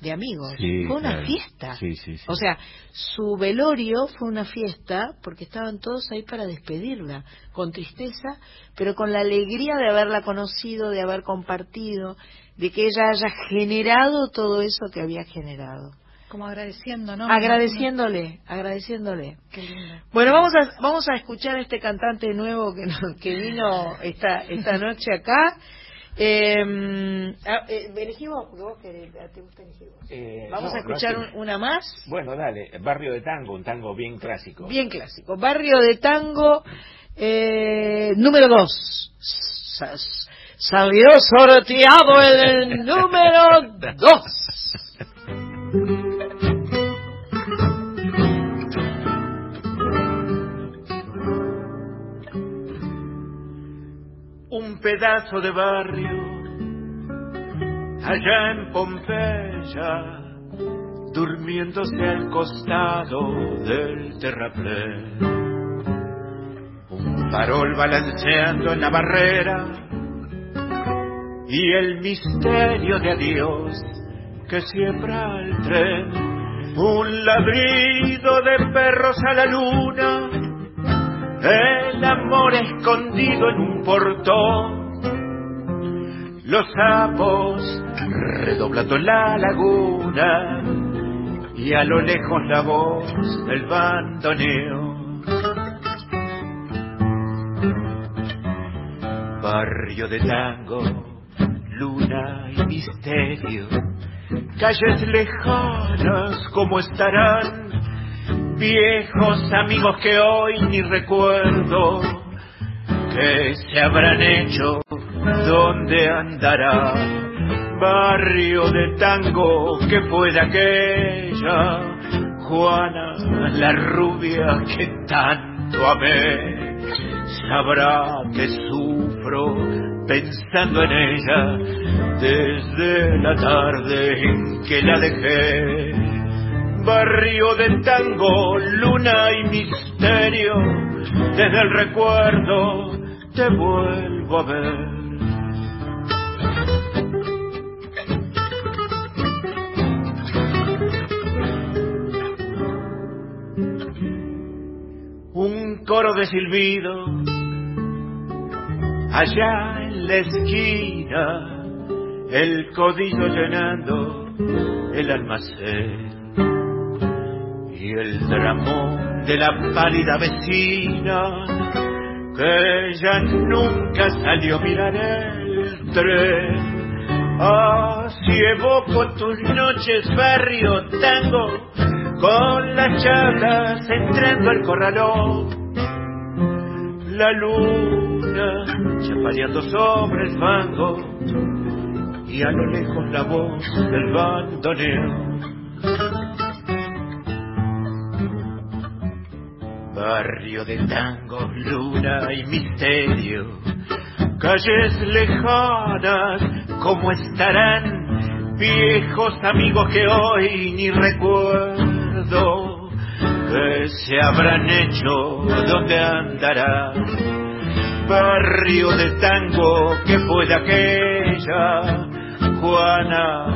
de amigos, Sí, fue una claro. fiesta. Sí, sí, sí. O sea, su velorio fue una fiesta porque estaban todos ahí para despedirla, con tristeza, pero con la alegría de haberla conocido, de haber compartido, de que ella haya generado todo eso que había generado. Como agradeciendo, ¿no? Agradeciéndole, agradeciéndole. Qué lindo. Bueno, vamos a, vamos a escuchar a este cantante nuevo que, nos- que vino esta, esta noche acá. Eh, ah, eh, elegimos, porque vos querés, te gusta elegir vos. Eh, Vamos no, a escuchar no, una más. Bueno, dale, Barrio de Tango, un tango bien clásico. Bien clásico. Barrio de Tango, eh, número 2. Salió sorteado el número 2. pedazo de barrio allá en Pompeya, durmiéndose al costado del terraplén. Un farol balanceando en la barrera y el misterio de adiós que siembra el tren. Un ladrido de perros a la luna el amor escondido en un portón, los sapos redoblando la laguna. Y a lo lejos la voz del bandoneo. Barrio de tango, luna y misterio, calles lejanas como estarán viejos amigos que hoy ni recuerdo, que se habrán hecho, dónde andará. Barrio de tango que fue de aquella, Juana, la rubia que tanto amé, sabrá que sufro pensando en ella desde la tarde en que la dejé barrio de tango, luna y misterio, desde el recuerdo te vuelvo a ver. Un coro de silbido, allá en la esquina, el codillo llenando el almacén y el dramón de la pálida vecina que ya nunca salió a mirar el tren. Así evoco tus noches, barrio tango, con las charlas entrando al corralón. La luna chapaleando sobre el fango y a lo lejos la voz del bandoneo. Barrio de tango, luna y misterio, calles lejanas, como estarán viejos amigos que hoy ni recuerdo, que se habrán hecho, dónde andarán. Barrio de tango que fue de aquella, Juana,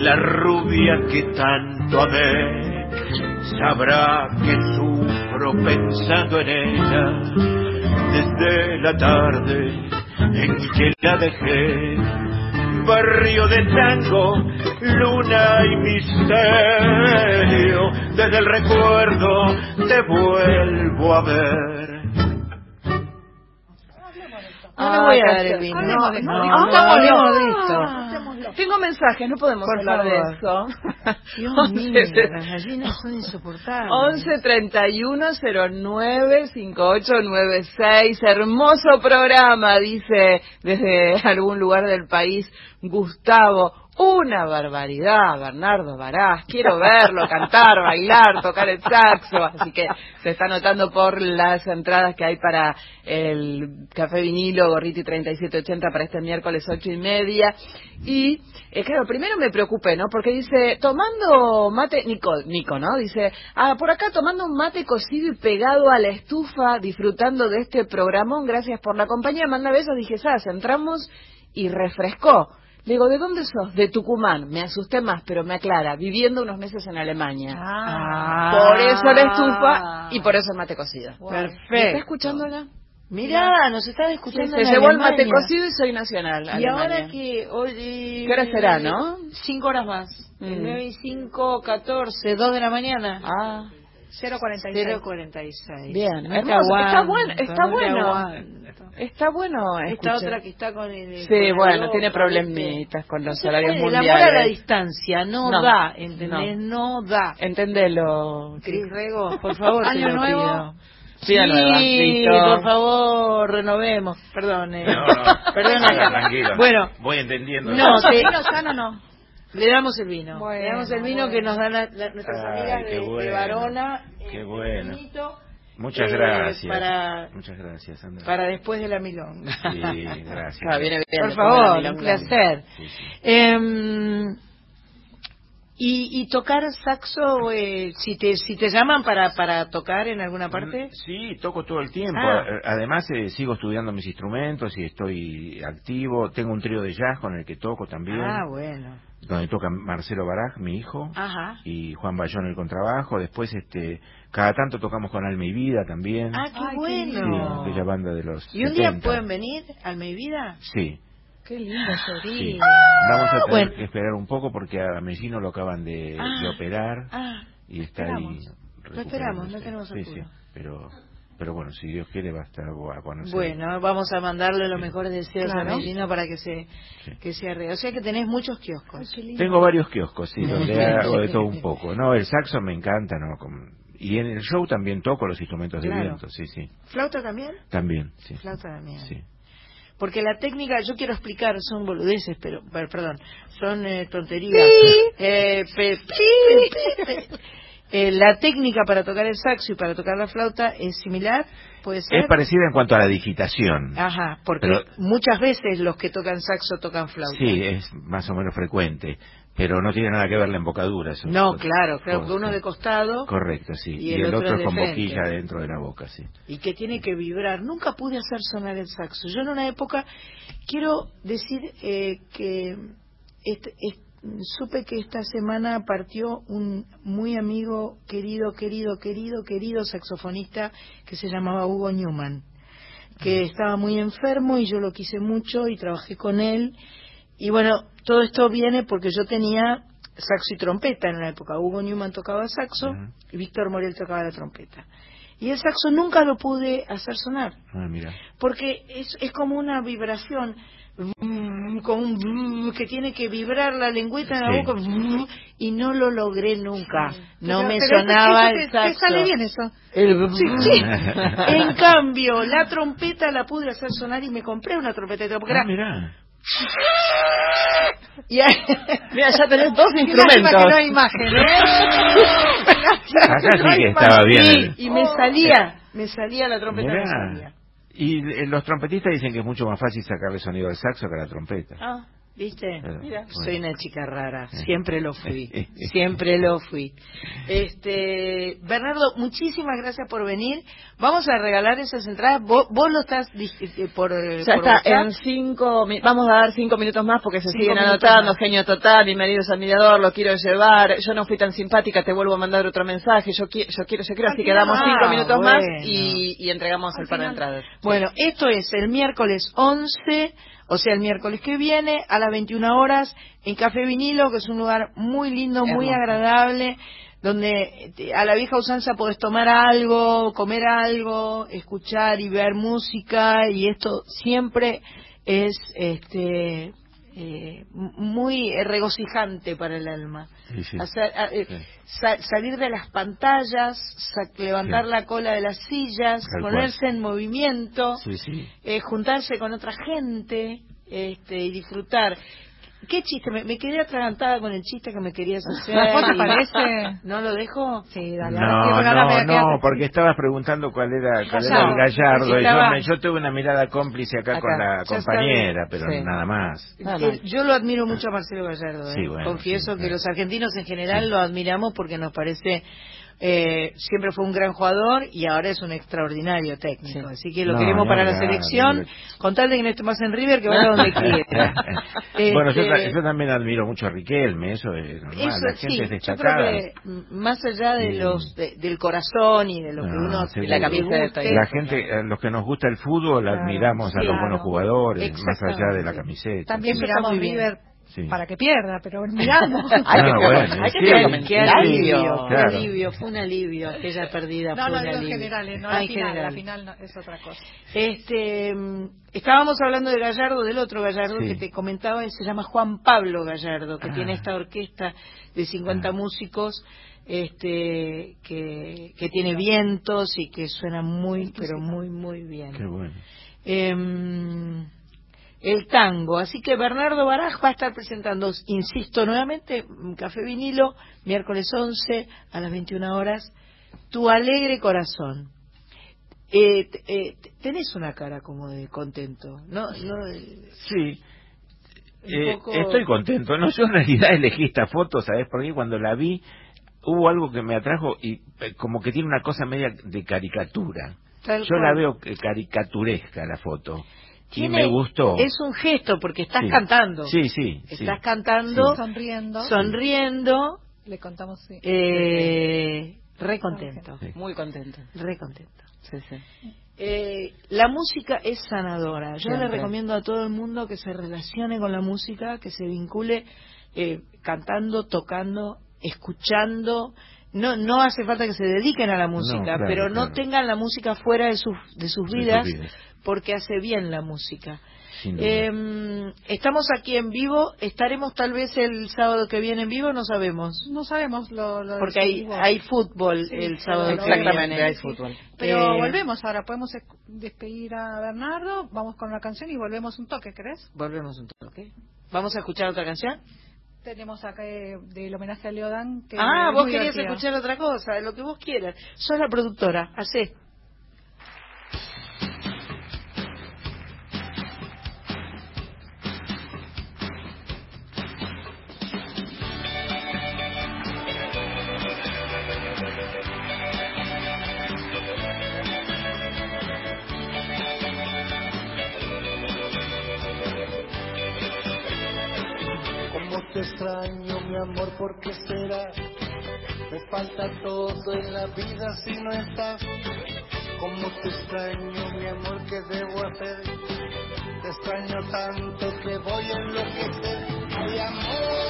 la rubia que tanto amé, sabrá que pensando en ella desde la tarde en que la dejé. Barrio de tango, luna y misterio, desde el recuerdo te vuelvo a ver. No Ah, le voy a dar el vino. Hablemos de- No, no, no, de esto. esto. Tengo mensajes, no podemos Por hablar de eso. Dios 11 mío, las gallinas son insoportables. 11 31 09 5896. Hermoso programa, dice desde algún lugar del país Gustavo. Una barbaridad, Bernardo Barás. Quiero verlo cantar, bailar, tocar el saxo. Así que se está notando por las entradas que hay para el Café Vinilo Gorriti 3780 para este miércoles ocho y media. Y, eh, claro, primero me preocupé, ¿no? Porque dice, tomando mate, Nico, Nico, ¿no? Dice, ah, por acá tomando un mate cocido y pegado a la estufa, disfrutando de este programón, gracias por la compañía, manda besos, dije, ¿sabes? Entramos y refrescó. Le digo, ¿de dónde sos? De Tucumán. Me asusté más, pero me aclara, viviendo unos meses en Alemania. Ah. Por eso la estufa y por eso el mate cocido. Perfecto. ¿Me ¿Está escuchándola? Mirá, nos están escuchando se en llevó el mate cocido y soy nacional. Y Alemania. ahora que hoy... ¿Qué hora será, no? Cinco horas más. Mm. 9 y 5, 14, 2 de la mañana. Ah. 046. 046. Bien, hermoso. Está aguanto, bueno, está bueno. Está bueno. Esta otra que está con el... Sí, bueno, tiene problemitas con los salarios puede, El mundiales. amor a la distancia no, No, da, ¿entendés? No, da. Entendelo. Cris Rego, por favor, te Año lo nuevo. Sí, listo. por favor, renovemos. Perdón, eh. No, no. Perdón. Bueno, Voy entendiendo. no, te- ¿Vino sano no? Le damos el vino. Bueno, le damos el vino bueno. que nos dan la- la- nuestras Ay, amigas qué de, de bueno. Varona. Qué eh, bueno. vinito, Muchas eh, gracias. Para, Muchas gracias, Sandra. para después de la milonga. Sí, gracias. Ah, bien, Por de favor, un placer. Sí, sí. Em, y, y tocar saxo, eh, si te si te llaman para para tocar en alguna parte. Mm, Sí, toco todo el tiempo. Ah. Eh, Además, eh, sigo estudiando mis instrumentos y estoy activo. Tengo un trío de jazz con el que toco también. Ah, bueno. Donde toca Marcelo Baraj, mi hijo. Ajá. Y Juan Bayón el contrabajo. Después, este, cada tanto tocamos con Alma y Vida también. Ah, qué Ay, bueno. Sí, aquella banda de los ¿Y un día 70. pueden venir al Mi Vida? Sí, Qué lindo sí. sería. Vamos a tener Bueno. que esperar un poco porque a Mellino lo acaban de, Ah. de operar Ah, y está esperamos. ahí. Lo esperamos, no tenemos Sí, apuro. sí, pero, pero bueno, si Dios quiere va a estar a conocer. bueno, vamos a mandarle los mejores deseos Claro. a Mellino para que se que se arregle. O sea que tenés muchos kioscos. Tengo varios kioscos, sí, donde hago de todo un poco. No, el saxo me encanta, ¿no? Y en el show también toco los instrumentos de viento, sí, sí. ¿Flauta también? También, sí. Flauta también. Sí. Porque la técnica, yo quiero explicar, son boludeces, pero, per- perdón, son eh, tonterías. Eh, pe- pe- pe- pe- Eh, la técnica para tocar el saxo y para tocar la flauta es similar, puede ser. Es parecida en cuanto a la digitación. Ajá, porque Pero- muchas veces los que tocan saxo tocan flauta. Sí, es más o menos frecuente, pero no tiene nada que ver la embocadura. eso- No, eso- claro, claro, que uno de costado Correcto, sí. y Y, el el, otro otro es con boquilla dentro de la boca, sí. y que tiene que vibrar. Nunca pude hacer sonar el saxo. Yo en una época, quiero decir eh, que este- es- supe que esta semana partió un muy amigo, querido, querido, querido, querido saxofonista que se llamaba Hugo Newman, que estaba muy enfermo y yo lo quise mucho y trabajé con él. Y bueno, todo esto viene porque yo tenía saxo y trompeta en una época. Hugo Newman tocaba saxo y Víctor Morel tocaba la trompeta. Y el saxo nunca lo pude hacer sonar, Ah, mira. porque es, es como una vibración, mm, como un que tiene que vibrar la lengüeta en la Sí. boca, y no lo logré nunca. No Pero- me pero sonaba eso el te- te saxo. sale bien eso. El- sí, sí. En cambio, la trompeta la pude hacer sonar y me compré una trompeta de porque Ah, era- mira. y ahí- Mira, ya tenés dos instrumentos. que no hay imagen, ¿eh? Acá sí que estaba bien. Sí, y me salía, me salía la trompeta. me Mirá. salía. Y eh, los trompetistas dicen que es mucho más fácil sacarle sonido al saxo que a la trompeta. Ah, ¿viste? Eh, Mira, bueno. soy una chica rara, Eh. siempre lo fui, siempre lo fui. Este, Bernardo, muchísimas gracias por venir. Vamos a regalar esas entradas. Vos, vos lo estás eh, por Ya por está, WhatsApp? en cinco, vamos a dar cinco minutos más porque se Cinco siguen anotando, más. genio total, bienvenidos al mirador, lo quiero llevar, yo no fui tan simpática, te vuelvo a mandar otro mensaje, yo, qui- yo quiero, yo quiero, así que damos cinco minutos más y, y entregamos Al el par de entradas. Bueno, esto es el miércoles 11, o sea, el miércoles que viene, a las 21 horas, en Café Vinilo, que es un lugar muy lindo, muy agradable, donde te- a la vieja usanza podés tomar algo, comer algo, escuchar y ver música y esto siempre es este eh, muy regocijante para el alma. Sí, sí. Hacer- a- eh, Sí. sa- salir de las pantallas, levantar la cola de las sillas, Tal cual. ponerse en movimiento, eh, juntarse con otra gente este, y disfrutar. ¿Qué chiste? Me, me quedé atragantada con el chiste que me querías hacer. ¿Vos te parece? ¿No lo dejo? Sí, dale. No, no, no, porque estabas preguntando cuál era, cuál era el Gallardo. y yo, yo tuve una mirada cómplice acá, Acá, con la compañera, pero Sí. nada más. Eh, yo lo admiro mucho a Marcelo Gallardo. Sí, ¿eh? bueno, Confieso sí, que claro. los argentinos en general lo admiramos porque nos parece. Eh, siempre fue un gran jugador y ahora es un extraordinario técnico. Así que lo No, queremos para la selección. Con tal de que no esté más en River, que vaya donde quiera. Bueno, yo, Este, yo también admiro mucho a Riquelme, eso es normal, Eso la gente sí, es yo destacada. creo que más allá de Sí. los de- del corazón y de lo que No, uno la camisa de Toyota. La gente, a los que nos gusta el fútbol, admiramos a los claro. buenos jugadores, más allá de la camiseta. También miramos muy bien. River Sí. para que pierda, pero miramos. Hay que- Ah, bueno, hay que Qué, sí, qué sí, alivio, qué claro. alivio, fue un alivio aquella pérdida. No, fue no, un digo en alivio. general, eh, no Ah, la final, la final no- es otra cosa. Este, estábamos hablando de Gallardo, del otro Gallardo Sí. que te comentaba, y se llama Juan Pablo Gallardo, que Ah. tiene esta orquesta de 50 músicos, este, que, que tiene vientos y que suena muy, pero muy, muy bien. Qué bueno. Em, el tango. Así que Bernardo Baraj va a estar presentando, insisto nuevamente, Café Vinilo, miércoles 11 a las 21 horas, Tu Alegre Corazón. Eh, eh, tenés una cara como de contento, ¿no? no eh, Sí. Eh, poco- Estoy contento. No, yo en realidad elegí esta foto, ¿sabes? Porque cuando la vi hubo algo que me atrajo y eh, como que tiene una cosa media de caricatura. Tal yo cual. la veo eh, caricaturesca la foto. Y me gustó. Es un gesto porque estás Sí. cantando. Sí, sí. sí. Estás cantando, Sonriendo. sonriendo, Le contamos, sí. eh, re contento. Muy contento. Re contento. Sí, sí. Eh, la música es sanadora. Yo le recomiendo a todo el mundo que se relacione con la música, que se vincule eh, cantando, tocando, escuchando. No, no hace falta que se dediquen a la música, claro, pero no claro. tengan la música fuera de sus, de sus De sus vidas, vidas. Porque hace bien la música. Eh, estamos aquí en vivo, estaremos tal vez el sábado que viene en vivo, no sabemos. No sabemos lo, lo Porque hay, hay fútbol Sí, el pero sábado que Exactamente, viene. hay fútbol. Pero Eh, volvemos ahora, podemos despedir a Bernardo, vamos con la canción y volvemos un toque, ¿querés? Volvemos un toque. ¿Vamos a escuchar otra canción? Tenemos acá eh, del homenaje a Leodan. Que Ah, vos querías escuchar otra cosa, lo que vos quieras. Sos la productora, hacé. ¿Por qué será? Me falta todo en la vida si no estás. Cómo te extraño, mi amor, ¿qué debo hacer? Te extraño tanto que voy a enloquecer. Ay, amor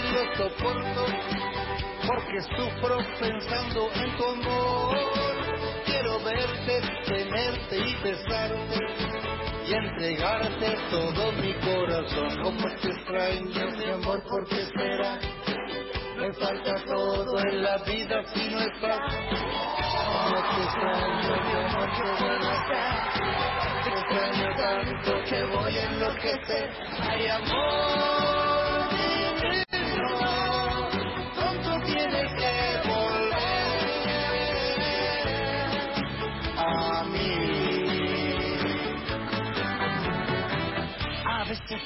lo soporto porque sufro pensando en tu amor. Quiero verte, tenerte y besarte y entregarte todo mi corazón. Como te extraño, mi amor, ¿por qué será? Me falta todo en la vida si no estás. Como te extraño, mi amor, ¿qué voy a hacer? Te extraño tanto que voy a enloquecer. Ay, amor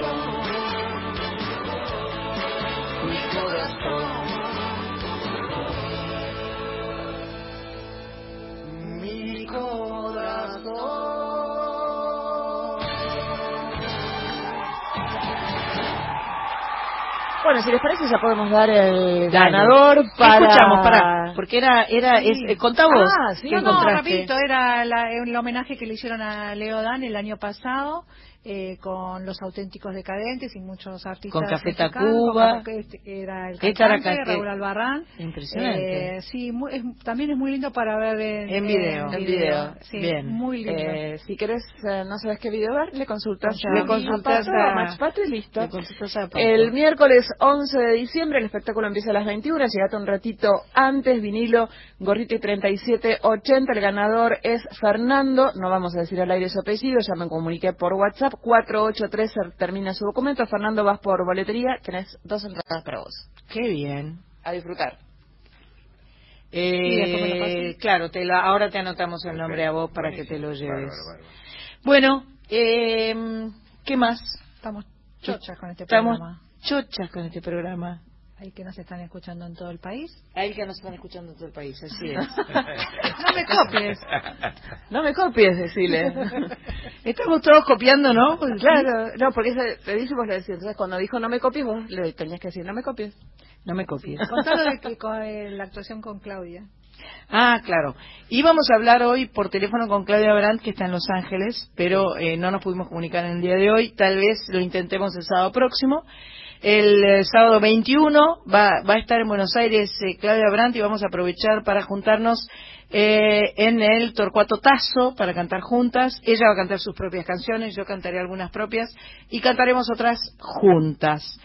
Mi corazón. Mi corazón. Bueno, si les parece ya podemos dar el Dale. ganador ¿Qué para... escuchamos? Pará, porque era, era, es, eh, contá vos. Ah, sí, ¿qué No, no, rapidito, era la- el homenaje que le hicieron a Leo Dan el año pasado eh, con los auténticos decadentes y muchos artistas Con Café mexicanos, Tacuba. con- este era el era cantante, Raúl Albarrán. Impresionante. Eh, sí, muy- es- también es muy lindo para ver en, En video. En video. Sí, Bien. muy lindo. Eh, si querés, eh, no sabes qué video ver, le consultas Le a Pato, a- a Max Pato y listo. Le consultás a. El miércoles 11 de diciembre el espectáculo empieza a las 21, llegate un ratito antes, vinilo, gorrito y 3780, el ganador es Fernando, no vamos a decir al aire su apellido, ya me comuniqué por WhatsApp, 483 termina su documento, Fernando vas por boletería, tenés dos entradas para vos. Qué bien. A disfrutar. Eh, claro, te la- ahora te anotamos el nombre a vos para que te lo lleves. Bueno, eh, ¿qué más? Estamos chochas con este Estamos programa. Chochas con este programa. Hay que nos están escuchando en todo el país. Hay que nos están escuchando en todo el país, así es. No me copies. No me copies, decile. Estamos todos copiando, ¿no? Claro, no, porque dice vos le decís, entonces cuando dijo no me copies, vos le tenías que decir no me copies. No me copies. Contalo de que con eh, la actuación con Claudia. Ah, claro. Íbamos a hablar hoy por teléfono con Claudia Brandt, que está en Los Ángeles, pero eh, no nos pudimos comunicar en el día de hoy. Tal vez lo intentemos el sábado próximo. El eh, sábado 21 va, va a estar en Buenos Aires eh, Claudia Brandt y vamos a aprovechar para juntarnos eh, en el Torcuato Tazo para cantar juntas. Ella va a cantar sus propias canciones, yo cantaré algunas propias y cantaremos otras juntas.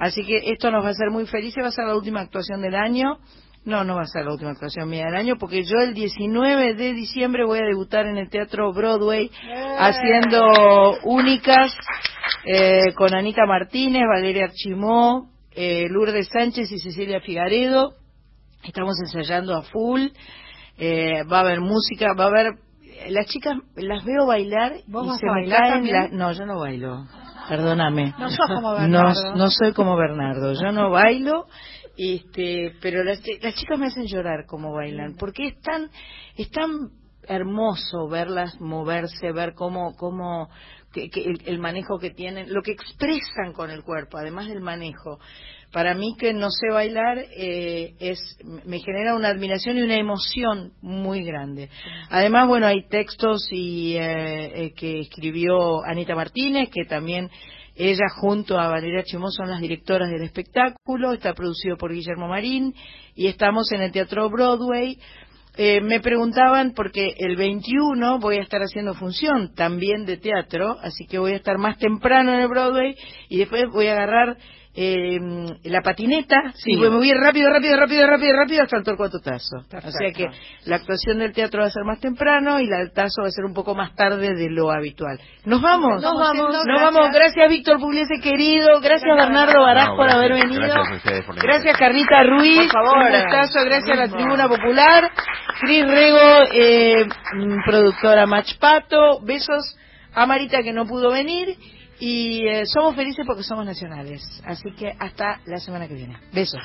Así que esto nos va a hacer muy felices, va a ser la última actuación del año. No, no va a ser la última actuación mía del año, porque yo el 19 de diciembre voy a debutar en el Teatro Broadway haciendo únicas eh, con Anita Martínez, Valeria Archimó, eh, Lourdes Sánchez y Cecilia Figaredo. Estamos ensayando a full. Eh, va a haber música, va a haber... Las chicas las veo bailar ¿Vos y vas se a me caen las... No, yo no bailo. Perdóname. No sos como No, Bernardo. no soy como Bernardo. Yo no bailo, este, pero las, chi- las chicas me hacen llorar como bailan, porque es tan, es tan hermoso verlas moverse, ver cómo, cómo que, que el, el manejo que tienen, lo que expresan con el cuerpo, además del manejo. Para mí que no sé bailar eh, es me genera una admiración y una emoción muy grande. Además, bueno, hay textos y eh, eh, que escribió Anita Martínez, que también ella junto a Valeria Chimó son las directoras del espectáculo, está producido por Guillermo Marín y estamos en el Teatro Broadway. Eh, me preguntaban porque el 21 voy a estar haciendo función también de teatro, así que voy a estar más temprano en el Broadway y después voy a agarrar eh, la patineta Sí. y me voy a rápido, rápido, rápido, rápido, rápido hasta el Torcuato Tazo. O sea Perfecto. que la actuación del teatro va a ser más temprano y la del Tazo va a ser un poco más tarde de lo habitual. Nos vamos, Nos vamos, nos gracias. vamos. Gracias Víctor Pugliese querido, gracias Bernardo Baraj No, por haber venido. gracias a ustedes por la Gracias Carlita Ruiz, Por favor. un gustazo, gracias a la. Tribuna Popular. Cris Rego, eh, productora Machpato, besos a Marita que no pudo venir y eh, somos felices porque somos nacionales. Así que hasta la semana que viene. Besos.